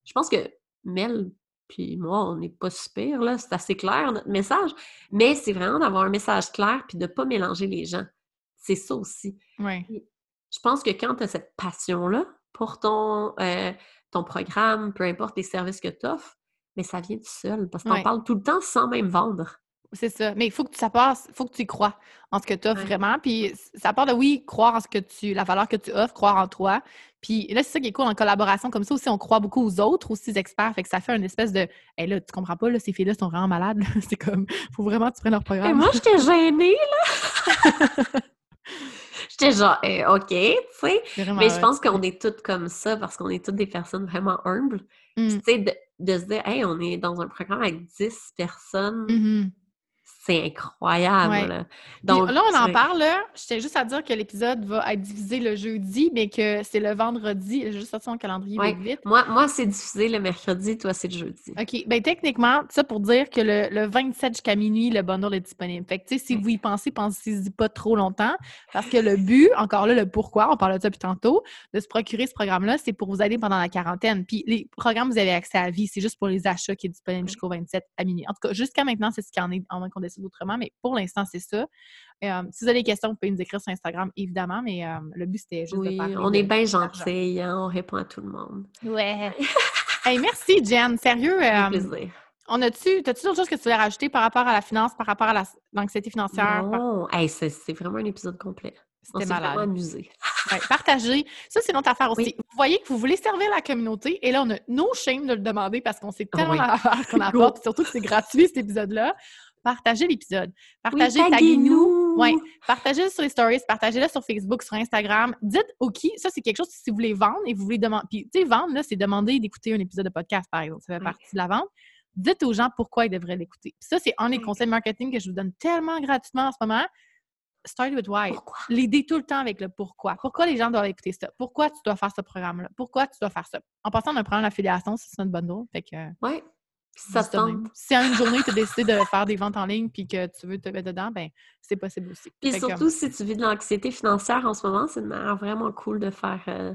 Je pense que Mel puis moi, on n'est pas super, là. C'est assez clair, notre message. Mais c'est vraiment d'avoir un message clair puis de pas mélanger les gens. C'est ça aussi. Ouais. Je pense que quand tu as cette passion-là pour ton, euh, ton programme, peu importe les services que tu offres, mais ça vient tout seul parce qu'on Ouais. parle tout le temps sans même vendre. C'est ça. Mais il faut que tu- ça passe, faut que tu y crois en ce que tu offres Ouais. vraiment. Puis ça part de oui, croire en ce que tu, la valeur que tu offres, croire en toi. Puis là, c'est ça qui est cool en collaboration comme ça aussi, on croit beaucoup aux autres, aussi aux experts. Fait que ça fait une espèce de Hey, là, tu comprends pas, là, ces filles-là sont vraiment malades. C'est comme faut vraiment que tu prennes leur Et programme. moi, j'étais gênée, là! j'étais genre, eh, OK, tu sais. Mais je pense qu'on est toutes comme ça parce qu'on est toutes des personnes vraiment humbles. Mm. Tu sais, de, de se dire, hey, on est dans un programme avec 10 personnes, Mhm. C'est incroyable. Ouais. là. Donc, là, on en parle, là. Je tiens juste à dire que l'épisode va être divisé le jeudi, mais que c'est le vendredi. J'ai juste sorti mon calendrier Ouais. vite. Moi, moi c'est diffusé le mercredi, toi, c'est le jeudi. OK. Ben techniquement, ça pour dire que le, le 27 jusqu'à minuit, le bundle est disponible. Fait que, tu sais, si Ouais. vous y pensez, pensez-y pas trop longtemps. Parce que le but, encore là, le pourquoi, on parle de ça depuis tantôt, de se procurer ce programme-là, c'est pour vous aider pendant la quarantaine. Puis les programmes, vous avez accès à vie. C'est juste pour les achats qui est disponible Ouais. jusqu'au 27 à minuit. En tout cas, jusqu'à maintenant, c'est ce qu'il y en est, en moins qu'on autrement. Mais pour l'instant, c'est ça. Euh, si vous avez des questions, vous pouvez nous écrire sur Instagram, évidemment. Mais euh, le but, c'était juste de parler on est bien gentils, hein, on répond à tout le monde. Ouais. hey, merci, Jen. Sérieux. Euh, plaisir. on a-tu, t'as-tu d'autres choses que tu voulais rajouter par rapport à la finance, par rapport à la- l'anxiété financière? Par- Non, hey, c'est vraiment un épisode complet. C'était malade. amusé. Ouais, partagez. Ça, c'est notre affaire aussi. Oui. Vous voyez que vous voulez servir la communauté et là, on a no shame de le demander parce qu'on sait tellement Oui. qu'on apporte, surtout que c'est gratuit cet épisode-là. Partagez l'épisode. Partagez, oui, taguez-nous. Ouais. Partagez-le sur les stories, partagez-le sur Facebook, sur Instagram. Dites OK, ça c'est quelque chose si vous voulez vendre et vous voulez demander. Puis, tu sais, vendre, là, c'est demander d'écouter un épisode de podcast, par exemple. Ça fait partie de la vente. Dites aux gens pourquoi ils devraient l'écouter. Ça, c'est un des conseils marketing que je vous donne tellement gratuitement en ce moment. Start with why. L'aider tout le temps avec le pourquoi. Pourquoi les gens doivent écouter ça? Pourquoi tu dois faire ce programme-là? Pourquoi tu dois faire ça? En passant, on a un programme d'affiliation, c'est notre bundle. Fait que, Ouais. Si ça tente. À une journée, tu as décidé de faire des ventes en ligne puis que tu veux te mettre dedans, ben c'est possible aussi. Puis que, surtout, si tu vis de l'anxiété financière en ce moment, c'est une manière vraiment cool de faire euh,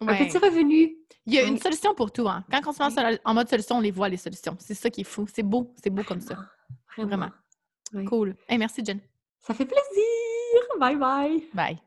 un ouais. petit revenu. Il y a une solution pour tout. Hein. Quand on se lance en mode solution, on les voit, les solutions. C'est ça qui est fou. C'est beau. C'est beau comme ça. Vraiment. Vraiment. Oui. Cool. Hey, merci, Jen. Ça fait plaisir. Bye bye. Bye.